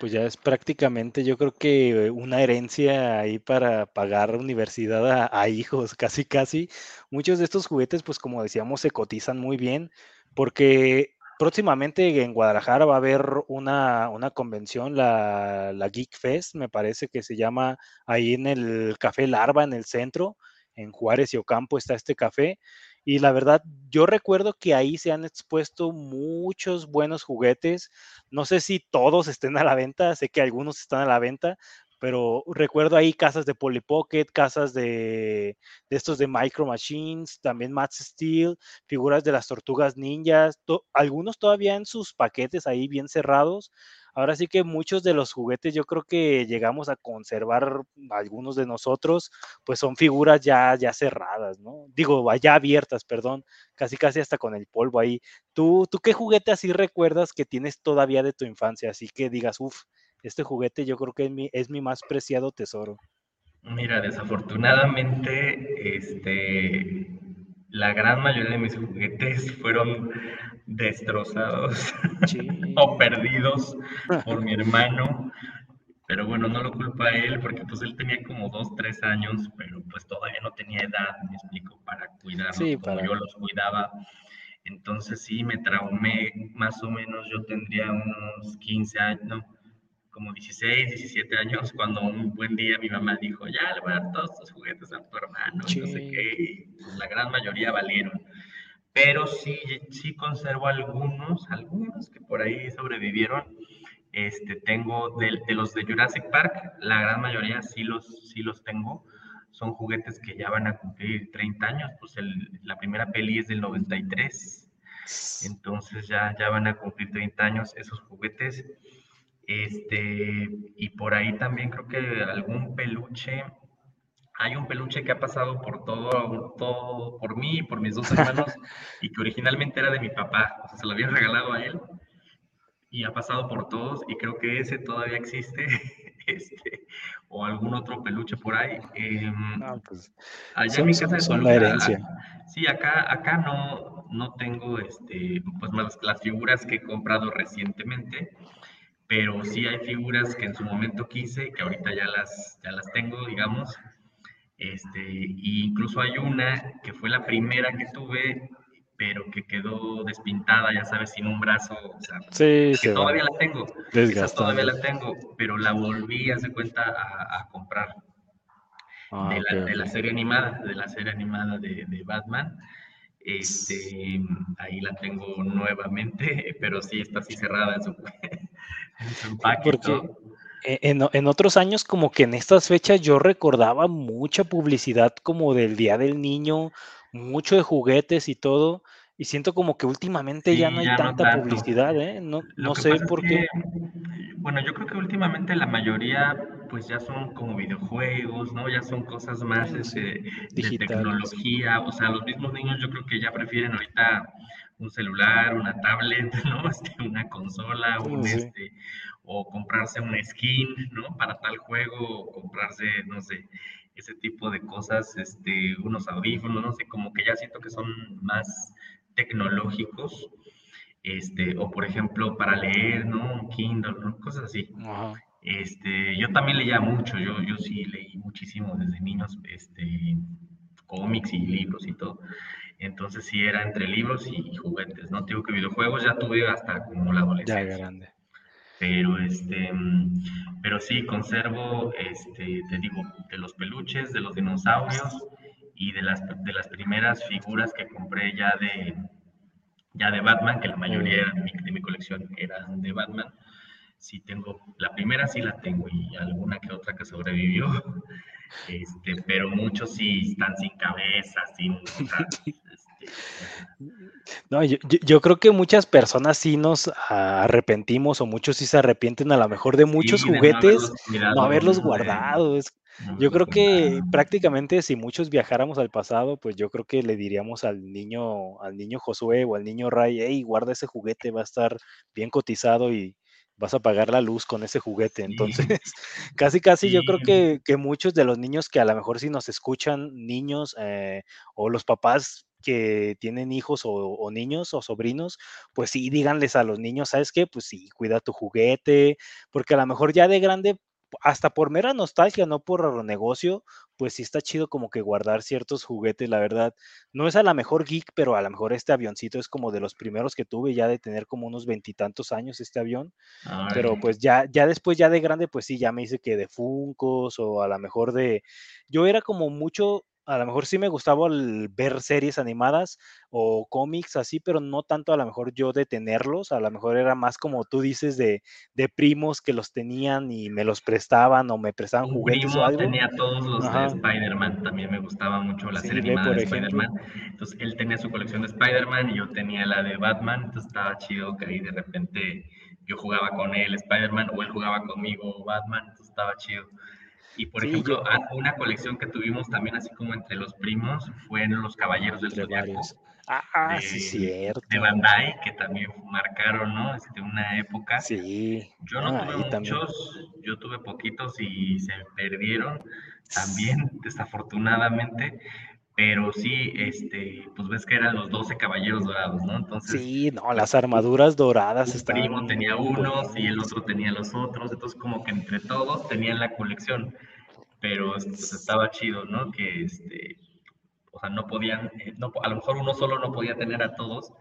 Pues ya es prácticamente, yo creo que una herencia ahí para pagar universidad a, hijos, (laughs) casi casi. Muchos de estos juguetes, pues como decíamos, se cotizan muy bien, porque próximamente en Guadalajara va a haber una, convención, la, la, Geek Fest, me parece que se llama ahí en el Café Larva, en el centro, en Juárez y Ocampo está este café. Y la verdad, yo recuerdo que ahí se han expuesto muchos buenos juguetes. No sé si todos estén a la venta, sé que algunos están a la venta, pero recuerdo ahí casas de Polly Pocket, casas de, estos de Micro Machines, también Max Steel, figuras de las tortugas ninjas, algunos todavía en sus paquetes ahí bien cerrados. Ahora sí que muchos de los juguetes yo creo que llegamos a conservar algunos de nosotros, pues son figuras ya, ya cerradas, ¿no? Digo, ya abiertas, perdón, casi casi hasta con el polvo ahí. ¿Tú, tú qué juguete así recuerdas que tienes todavía de tu infancia? Así que digas, uff, este juguete yo creo que es mi, es mi más preciado tesoro. Mira, desafortunadamente, este, la gran mayoría de mis juguetes fueron destrozados (laughs) o perdidos (laughs) por mi hermano. Pero bueno, no lo culpa a él porque pues él tenía como dos, tres años, pero pues todavía no tenía edad, me explico, para cuidarlos como yo los cuidaba. Entonces sí, me traumé más o menos, yo tendría unos 15 años, no, como 16, 17 años, cuando un buen día mi mamá dijo, ya le voy a dar todos tus juguetes a tu hermano, no sé qué, pues, la gran mayoría valieron. Pero sí, sí conservo algunos, algunos que por ahí sobrevivieron. Este, tengo de, de, los de Jurassic Park, la gran mayoría sí los, sí los tengo. Son juguetes que ya van a cumplir 30 años, pues el, la primera peli es del 93. Entonces ya, ya van a cumplir 30 años esos juguetes. Este, y por ahí también creo que algún peluche, hay un peluche que ha pasado por todo, todo por mí y por mis dos hermanos, (laughs) y que originalmente era de mi papá, o sea, se lo había regalado a él, y ha pasado por todos, y creo que ese todavía existe, (laughs) este, o algún otro peluche por ahí. Eh, pues, allá en mi casa son la herencia. sí, acá, acá no, no tengo este, pues, más las figuras que he comprado recientemente pero sí hay figuras que en su momento quise, que ahorita ya las, ya las tengo, digamos. Este, incluso hay una que fue la primera que tuve, pero que quedó despintada, ya sabes, sin un brazo. O sea, sí, que todavía la tengo. todavía la tengo, pero la volví, hace cuenta, a, comprar. Ah, de, la, de, la, serie animada, de la serie animada de, de Batman. Este, ahí la tengo nuevamente, (laughs) pero sí está así cerrada (laughs) en su, (laughs) Porque e, en, en, otros años, como que en estas fechas, yo recordaba mucha publicidad como del Día del Niño, mucho de juguetes y todo. Y siento como que últimamente ya no hay tanta publicidad, ¿eh? No, no sé por qué. bueno, yo creo que últimamente la mayoría pues ya son como videojuegos, ¿no? Ya son cosas más este, de tecnología, o sea, los mismos niños yo creo que ya prefieren ahorita un celular, una tablet, (laughs) ¿no? Este, una consola, un, este, o comprarse un skin, ¿no? Para tal juego, o comprarse, no sé, ese tipo de cosas, este, unos audífonos, no sé, como que ya siento que son más tecnológicos, este, o por ejemplo para leer, ¿no? Un Kindle, ¿no? Cosas así. Este, yo también leía mucho, yo, yo sí leí muchísimo desde niños, este, cómics y libros y todo. Entonces sí era entre libros y juguetes, ¿no? Te digo que videojuegos ya tuve hasta como la adolescencia. Ya grande. Pero este, pero sí conservo, este, te digo, de los peluches, de los dinosaurios y de las, de las primeras figuras que compré ya de, ya de Batman, que la mayoría de mi, de mi colección eran de Batman. Sí tengo, la primera sí la tengo y alguna que otra que sobrevivió. (laughs) Este, pero muchos sí están sin cabeza, sin... (laughs) No, yo, creo que muchas personas sí nos arrepentimos o muchos sí se arrepienten a lo mejor de muchos juguetes, no haberlos, guardado. yo creo que prácticamente si muchos viajáramos al pasado, pues yo creo que le diríamos al niño, al niño Josué o al niño Ray, hey, guarda ese juguete, va a estar bien cotizado y, vas a pagar la luz con ese juguete. Entonces, (laughs) casi, casi yo creo que, que, muchos de los niños que a lo mejor si nos escuchan, niños eh, o los papás que tienen hijos o, niños o sobrinos, pues sí, díganles a los niños, ¿sabes qué? Pues sí, cuida tu juguete, porque a lo mejor ya de grande hasta por mera nostalgia, no por negocio, pues sí está chido como que guardar ciertos juguetes, la verdad. No es a la mejor geek, pero a lo mejor este avioncito es como de los primeros que tuve, ya de tener como unos veintitantos años este avión. Pero pues ya, ya después, ya de grande, pues sí, ya me hice que de Funcos o a lo mejor de... Yo era como mucho a lo mejor sí me gustaba ver series animadas o cómics así, pero no tanto a lo mejor yo de tenerlos, a lo mejor era más como tú dices de, de primos que los tenían y me los prestaban o me prestaban Un juguetes primo tenía todos los de Spider-Man, también me gustaba mucho la serie animada de Spider-Man, entonces él tenía su colección de Spider-Man y yo tenía la de Batman, entonces estaba chido que ahí de repente yo jugaba con él Spider-Man o él jugaba conmigo Batman, entonces estaba chido. Y por ejemplo, ah, una colección que tuvimos también así como entre los primos fue en Los Caballeros del Zodiaco. Ah, sí, cierto. De Bandai, que también marcaron, ¿no? Este, una época. Sí. Yo no ah, tuve muchos, yo tuve poquitos y se perdieron también, desafortunadamente pero sí, este, pues ves que eran los 12 caballeros dorados, ¿no? Entonces. Sí, no, las armaduras doradas. Un primo tenía unos y el otro tenía los otros, entonces como que entre todos tenían la colección, pero pues, estaba chido, ¿no? Que este, o sea, no podían, eh, no, a lo mejor uno solo no podía tener a todos,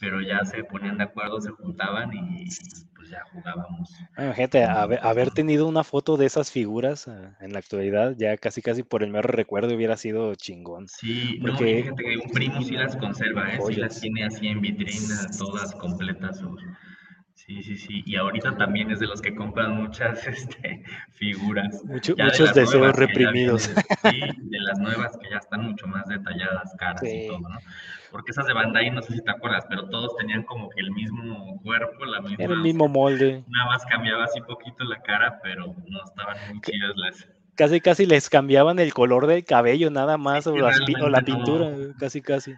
pero ya se ponían de acuerdo, se juntaban y pues ya jugábamos. gente, haber, tenido una foto de esas figuras eh, en la actualidad, ya casi casi por el mero recuerdo hubiera sido chingón. Sí, porque no, que un primo sí las conserva, ¿eh? sí las tiene así en vitrina, todas completas. Sí, sí, sí. Y ahorita también es de los que compran muchas (laughs) este, figuras. muchos deseos reprimidos. sí, (laughs) de las nuevas que ya están mucho más detalladas, caras y todo, ¿no? Porque esas de Bandai, no sé si te acuerdas, pero todos tenían como que el mismo cuerpo, la misma. Era el mismo molde. Nada más cambiaba así poquito la cara, pero no estaban muy chidas las. Casi, casi les cambiaban el color del cabello, nada más, o, la pintura, casi, casi.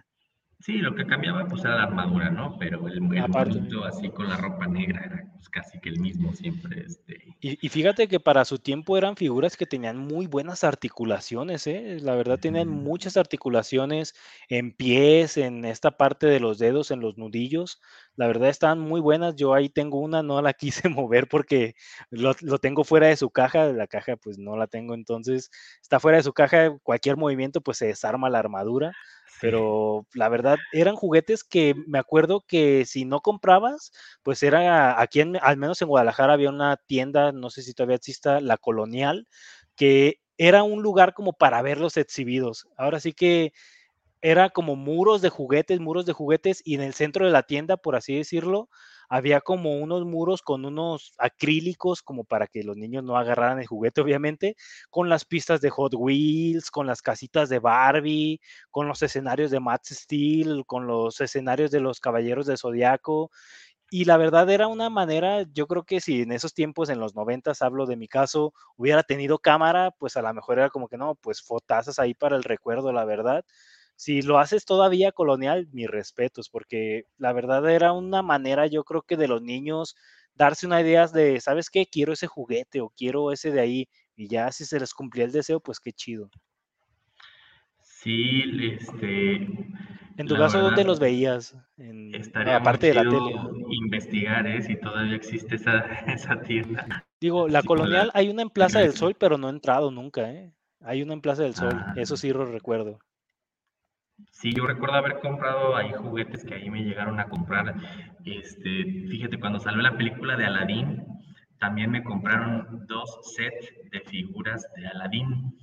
Sí, lo que cambiaba pues era la armadura, ¿no? Pero el, el así con la ropa negra era pues, casi que el mismo siempre. Este... Y, fíjate que para su tiempo eran figuras que tenían muy buenas articulaciones, ¿eh? La verdad tenían muchas articulaciones en pies, en esta parte de los dedos, en los nudillos. La verdad estaban muy buenas. Yo ahí tengo una, no la quise (laughs) mover porque lo, lo tengo fuera de su caja. La caja pues no la tengo, entonces está fuera de su caja. Cualquier movimiento pues se desarma la armadura pero la verdad eran juguetes que me acuerdo que si no comprabas, pues era aquí en, al menos en Guadalajara había una tienda, no sé si todavía exista, la Colonial, que era un lugar como para verlos exhibidos. Ahora sí que era como muros de juguetes, muros de juguetes y en el centro de la tienda, por así decirlo, había como unos muros con unos acrílicos como para que los niños no agarraran el juguete, obviamente, con las pistas de Hot Wheels, con las casitas de Barbie, con los escenarios de Matt Steel, con los escenarios de los Caballeros de Zodiaco. Y la verdad era una manera, yo creo que si en esos tiempos, en los noventas, hablo de mi caso, hubiera tenido cámara, pues a lo mejor era como que no, pues fotazas ahí para el recuerdo, la verdad si lo haces todavía colonial, mis respetos, porque la verdad era una manera, yo creo que de los niños darse una idea de, ¿sabes qué? Quiero ese juguete o quiero ese de ahí, y ya si se les cumplía el deseo, pues qué chido. Sí, este. En tu caso, ¿dónde los veías? En, aparte de la tele. Investigar, ¿eh? Si todavía existe esa, (laughs) esa tienda. Digo, (laughs) la colonial hay una en Plaza del Sol, pero no he entrado nunca, ¿eh? Hay una en Plaza del Sol, eso ah. sí lo recuerdo. Sí, yo recuerdo haber comprado ahí juguetes que ahí me llegaron a comprar. Este, fíjate, cuando salió la película de Aladdin, también me compraron dos sets de figuras de Aladdin,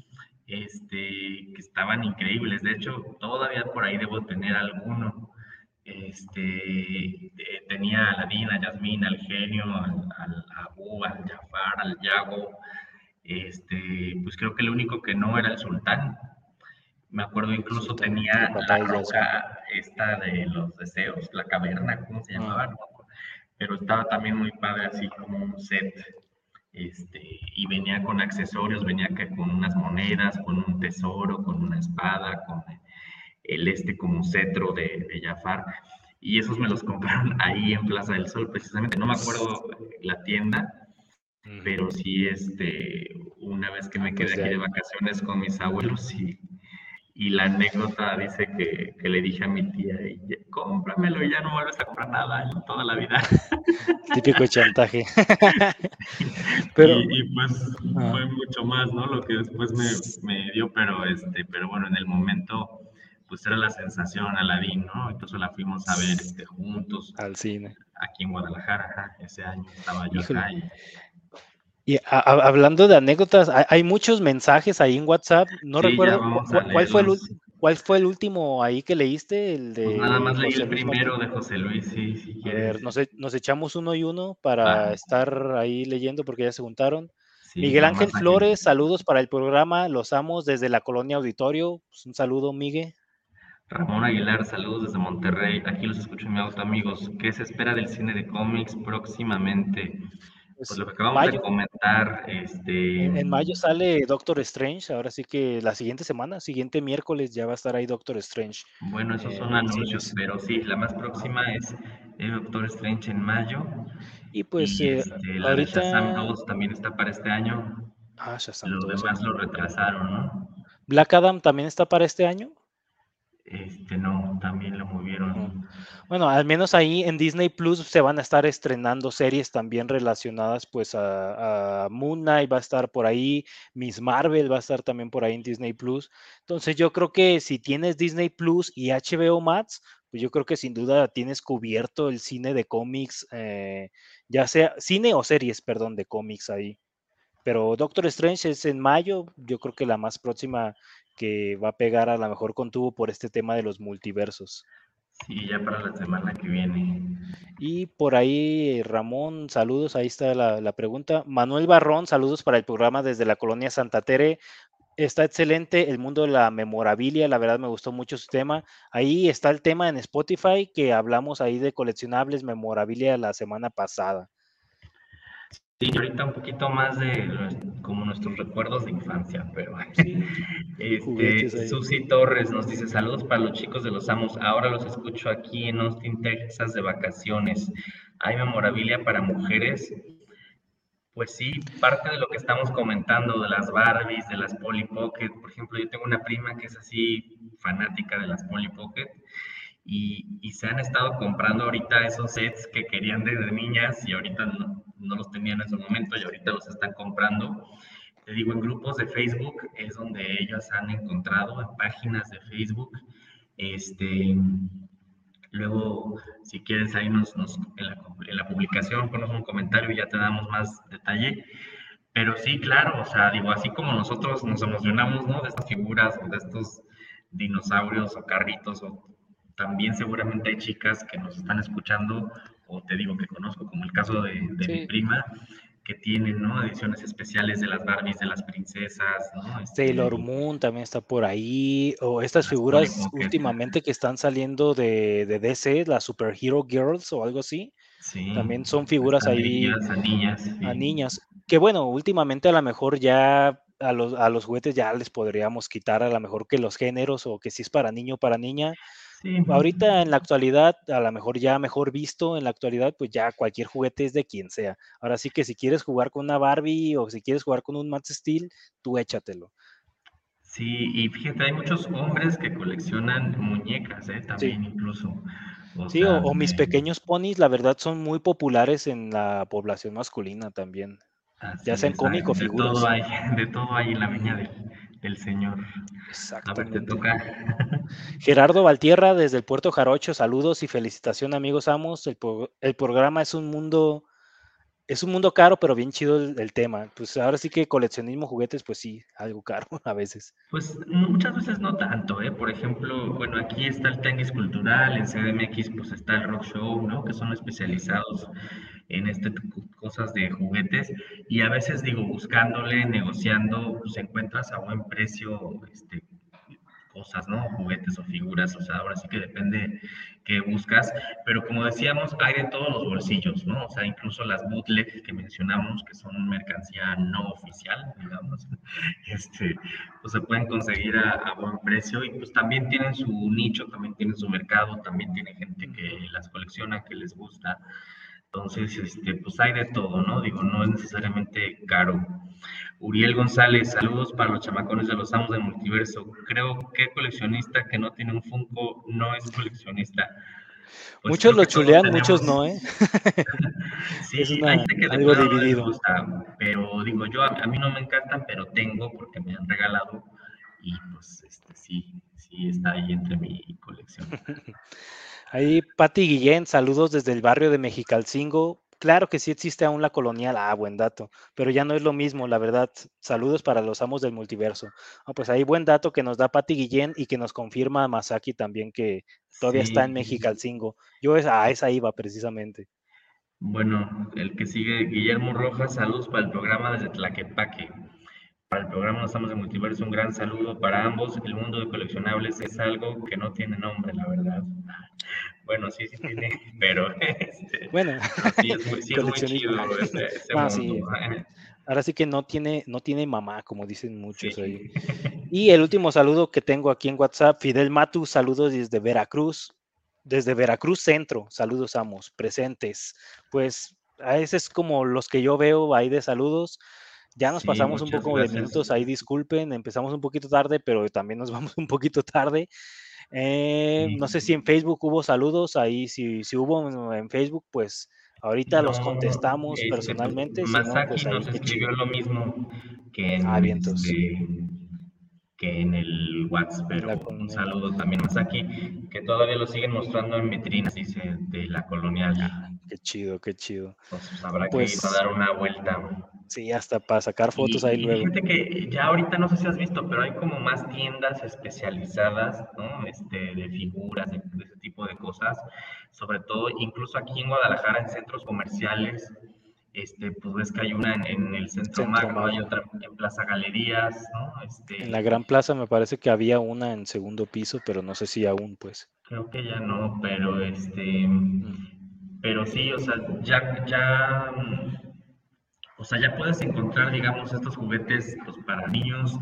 este, que estaban increíbles. De hecho, todavía por ahí debo tener alguno. Este, eh, tenía a Aladdin, a Yasmín, al genio, al, al Abu, al Jafar, al Yago. Este, pues creo que el único que no era el sultán, me acuerdo incluso tenía la roca esta de los deseos, la caverna, ¿cómo se llamaba? Pero estaba también muy padre, así como un set. Este, y venía con accesorios, venía con unas monedas, con un tesoro, con una espada, con el este como cetro de, de Jafar. Y esos me los compraron (laughs) ahí en Plaza del Sol, precisamente. No me acuerdo la tienda, pero sí, este, una vez que me ah, quedé pues aquí de vacaciones con mis abuelos, y Y la anécdota dice que, que, le dije a mi tía, cómpramelo y ya no vuelves a comprar nada en toda la vida. (laughs) Típico chantaje. (laughs) pero, y, pues ah. fue mucho más, ¿no? Lo que después me, me, dio, pero este, pero bueno, en el momento, pues era la sensación, Aladín, ¿no? Entonces la fuimos a ver este, juntos. Al cine. Aquí en Guadalajara, ese año estaba yo acá y y hablando de anécdotas, hay, muchos mensajes ahí en WhatsApp. No recuerdo cuál, fue el, cuál fue el último ahí que leíste. El de pues nada más leí el primero de José Luis, sí, si A ver, nos, e, nos, echamos uno y uno para estar ahí leyendo porque ya se juntaron. Miguel Ángel Flores, saludos para el programa. Los amos desde la colonia Auditorio. Pues, un saludo, Miguel. Ramón Aguilar, saludos desde Monterrey. Aquí los escucho en mi auto, amigos. ¿Qué se espera del cine de cómics próximamente? Pues, pues, lo que acabamos de comentar, este... En mayo sale Doctor Strange, ahora sí que la siguiente semana, siguiente miércoles ya va a estar ahí Doctor Strange. Bueno, esos son anuncios, pero sí, la más próxima es Doctor Strange en mayo. Y pues eh, este, la ahorita... de Shazam 2 también está para este año. Ah, Shazam Los demás lo retrasaron, ¿no? Black Adam también está para este año. Este, no, también lo movieron. Bueno, al menos ahí en Disney Plus se van a estar estrenando series también relacionadas pues a, Moon Knight, va a estar por ahí, Miss Marvel va a estar también por ahí en Disney Plus. Entonces yo creo que si tienes Disney Plus y HBO Max, pues yo creo que sin duda tienes cubierto el cine de cómics, eh, ya sea cine o series, perdón, de cómics ahí. Pero Doctor Strange es en mayo, yo creo que la más próxima que va a pegar a lo mejor con tubo por este tema de los multiversos. Sí, ya para la semana que viene. Y por ahí, Ramón, saludos, ahí está la, pregunta. Manuel Barrón, saludos para el programa desde la colonia Santa Tere. Está excelente el mundo de la memorabilia, la verdad me gustó mucho su tema. Ahí está el tema en Spotify que hablamos ahí de coleccionables, memorabilia la semana pasada. Sí, ahorita un poquito más de como nuestros recuerdos de infancia, pero (laughs) este, Susi Torres nos dice saludos para los chicos de los amos. Ahora los escucho aquí en Austin, Texas de vacaciones. ¿Hay memorabilia para mujeres? Pues sí, parte de lo que estamos comentando de las Barbies, de las Polly Pocket. Por ejemplo, yo tengo una prima que es así fanática de las Polly Pocket y, se han estado comprando ahorita esos sets que querían desde niñas y ahorita no, los tenían en su momento y ahorita los están comprando. Te digo, en grupos de Facebook es donde ellos han encontrado, en páginas de Facebook. Este, luego, si quieres, ahí nos, en, la, publicación pones un comentario y ya te damos más detalle. Pero sí, claro, o sea, digo, así como nosotros nos emocionamos, ¿no? De estas figuras, de estos dinosaurios o carritos o también seguramente hay chicas que nos están escuchando, o te digo que conozco, como el caso de, mi prima, que tienen, ¿no? Ediciones especiales de las Barbies, de las princesas, ¿no? Este, Sailor Moon también está por ahí, o estas figuras últimamente que están saliendo de, de, DC, las Super Hero Girls o algo así. Sí, también son figuras ahí. a niñas. A niñas. Que bueno, últimamente a lo mejor ya a los, a los juguetes ya les podríamos quitar a lo mejor que los géneros o que si es para niño o para niña, Ahorita en la actualidad, a lo mejor ya mejor visto en la actualidad, pues ya cualquier juguete es de quien sea. Ahora sí que si quieres jugar con una Barbie o si quieres jugar con un Max Steel, tú échatelo. Sí, y fíjate, hay muchos hombres que coleccionan muñecas, ¿eh? también incluso. sí, o, mis pequeños ponis, la verdad, son muy populares en la población masculina también. ya sean cómicos figuras. De todo hay, (laughs) de todo hay en la viña del, el Señor. Exactamente. toca. Gerardo Valtierra desde el Puerto Jarocho, saludos y felicitación amigos amos. El, el, programa es un mundo, es un mundo caro, pero bien chido el, tema. Pues ahora sí que coleccionismo juguetes, pues sí, algo caro (laughs) a veces. Pues muchas veces no tanto, ¿eh? Por ejemplo, bueno, aquí está el tenis cultural, en CDMX pues está el rock show, ¿no? Que son especializados en este cosas de juguetes y a veces digo buscándole, negociando, pues encuentras a buen precio este, cosas, ¿no? Juguetes o figuras, o sea, ahora sí que depende qué buscas, pero como decíamos, hay de todos los bolsillos, ¿no? O sea, incluso las bootleg que mencionamos, que son mercancía no oficial, digamos, (laughs) este, pues se pueden conseguir a, a, buen precio y pues también tienen su nicho, también tienen su mercado, también tiene gente que las colecciona, que les gusta. Entonces, este, pues hay de todo, ¿no? Digo, no es necesariamente caro. Uriel González, saludos para los chamacones de los amos del multiverso. Creo que coleccionista que no tiene un Funko no es coleccionista. Pues muchos lo chulean, muchos no, ¿eh? (laughs) sí, es hay que algo dividido. Gusta, pero digo, yo a, mí no me encantan, pero tengo porque me han regalado y pues este, sí, sí está ahí entre mi colección. (laughs) Ahí, Pati Guillén, saludos desde el barrio de Mexicalcingo. Claro que sí existe aún la colonial, ah, buen dato, pero ya no es lo mismo, la verdad. Saludos para los amos del multiverso. Ah, pues ahí buen dato que nos da Pati Guillén y que nos confirma Masaki también que todavía está en Mexicalcingo. Yo a esa iba precisamente. Bueno, el que sigue, Guillermo Rojas, saludos para el programa desde Tlaquepaque. Para el programa Nos Estamos de Multiverso, un gran saludo para ambos. El mundo de coleccionables es algo que no tiene nombre, la verdad. Bueno, sí, sí tiene, (laughs) pero este, bueno, sí es muy, chido ah, Ahora sí que no tiene, no tiene mamá, como dicen muchos ahí. Y el último saludo que tengo aquí en WhatsApp, Fidel Matu, saludos desde Veracruz, desde Veracruz Centro, saludos amos, presentes. Pues a veces es como los que yo veo ahí de saludos. Ya nos pasamos un poco de minutos ahí, disculpen, empezamos un poquito tarde, pero también nos (laughs) vamos un poquito tarde. Eh, no sé si en Facebook hubo saludos, ahí si, si hubo en Facebook, pues ahorita los contestamos personalmente. Masaki pues nos escribió lo mismo que en, ah, este, que en el WhatsApp, pero un saludo también a Masaki, que todavía lo siguen mostrando en vitrinas, dice, de la colonial. Qué chido, qué chido. Entonces habrá que ir a dar una vuelta. Sí, hasta para sacar fotos ahí luego. Fíjate que ya ahorita no sé si has visto, pero hay como más tiendas especializadas, ¿no? Este, de figuras, de, ese tipo de cosas. Sobre todo, incluso aquí en Guadalajara, en centros comerciales, este, pues ves que hay una en, el centro, centro hay otra en Plaza Galerías, ¿no? Este, en la Gran Plaza me parece que había una en segundo piso, pero no sé si aún, pues. Creo que ya no, pero este, mm. Pero sí, o sea, ya, ya o sea, ya puedes encontrar, digamos, estos juguetes pues, para niños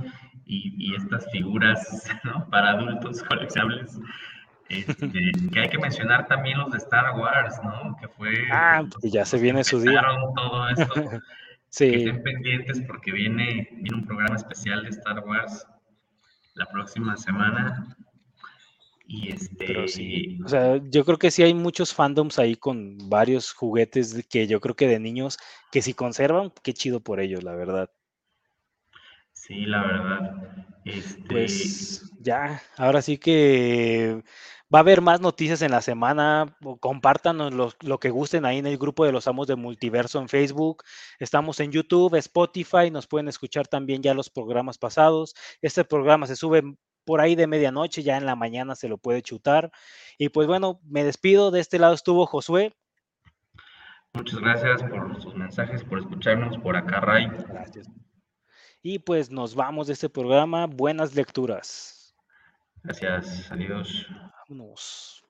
y, estas figuras (laughs) ¿no? para adultos coleccionables. Este, que hay que mencionar también los de Star Wars, ¿no? Que fue. Ah, pues ya se viene su día. todo esto. (laughs) sí. Que estén pendientes porque viene, viene un programa especial de Star Wars la próxima semana. Y este. sí, o sea, yo creo que sí hay muchos fandoms ahí con varios juguetes que yo creo que de niños que si conservan, qué chido por ellos, la verdad. Sí, la verdad. Este... Pues ya, ahora sí que va a haber más noticias en la semana. Compártanos lo, lo, que gusten ahí en el grupo de los amos de multiverso en Facebook. Estamos en YouTube, Spotify, nos pueden escuchar también ya los programas pasados. Este programa se sube por ahí de medianoche, ya en la mañana se lo puede chutar. Y pues bueno, me despido. De este lado estuvo Josué. Muchas gracias por sus mensajes, por escucharnos, por acá, Ray. Gracias. Y pues nos vamos de este programa. Buenas lecturas. Gracias. Adiós. Vámonos.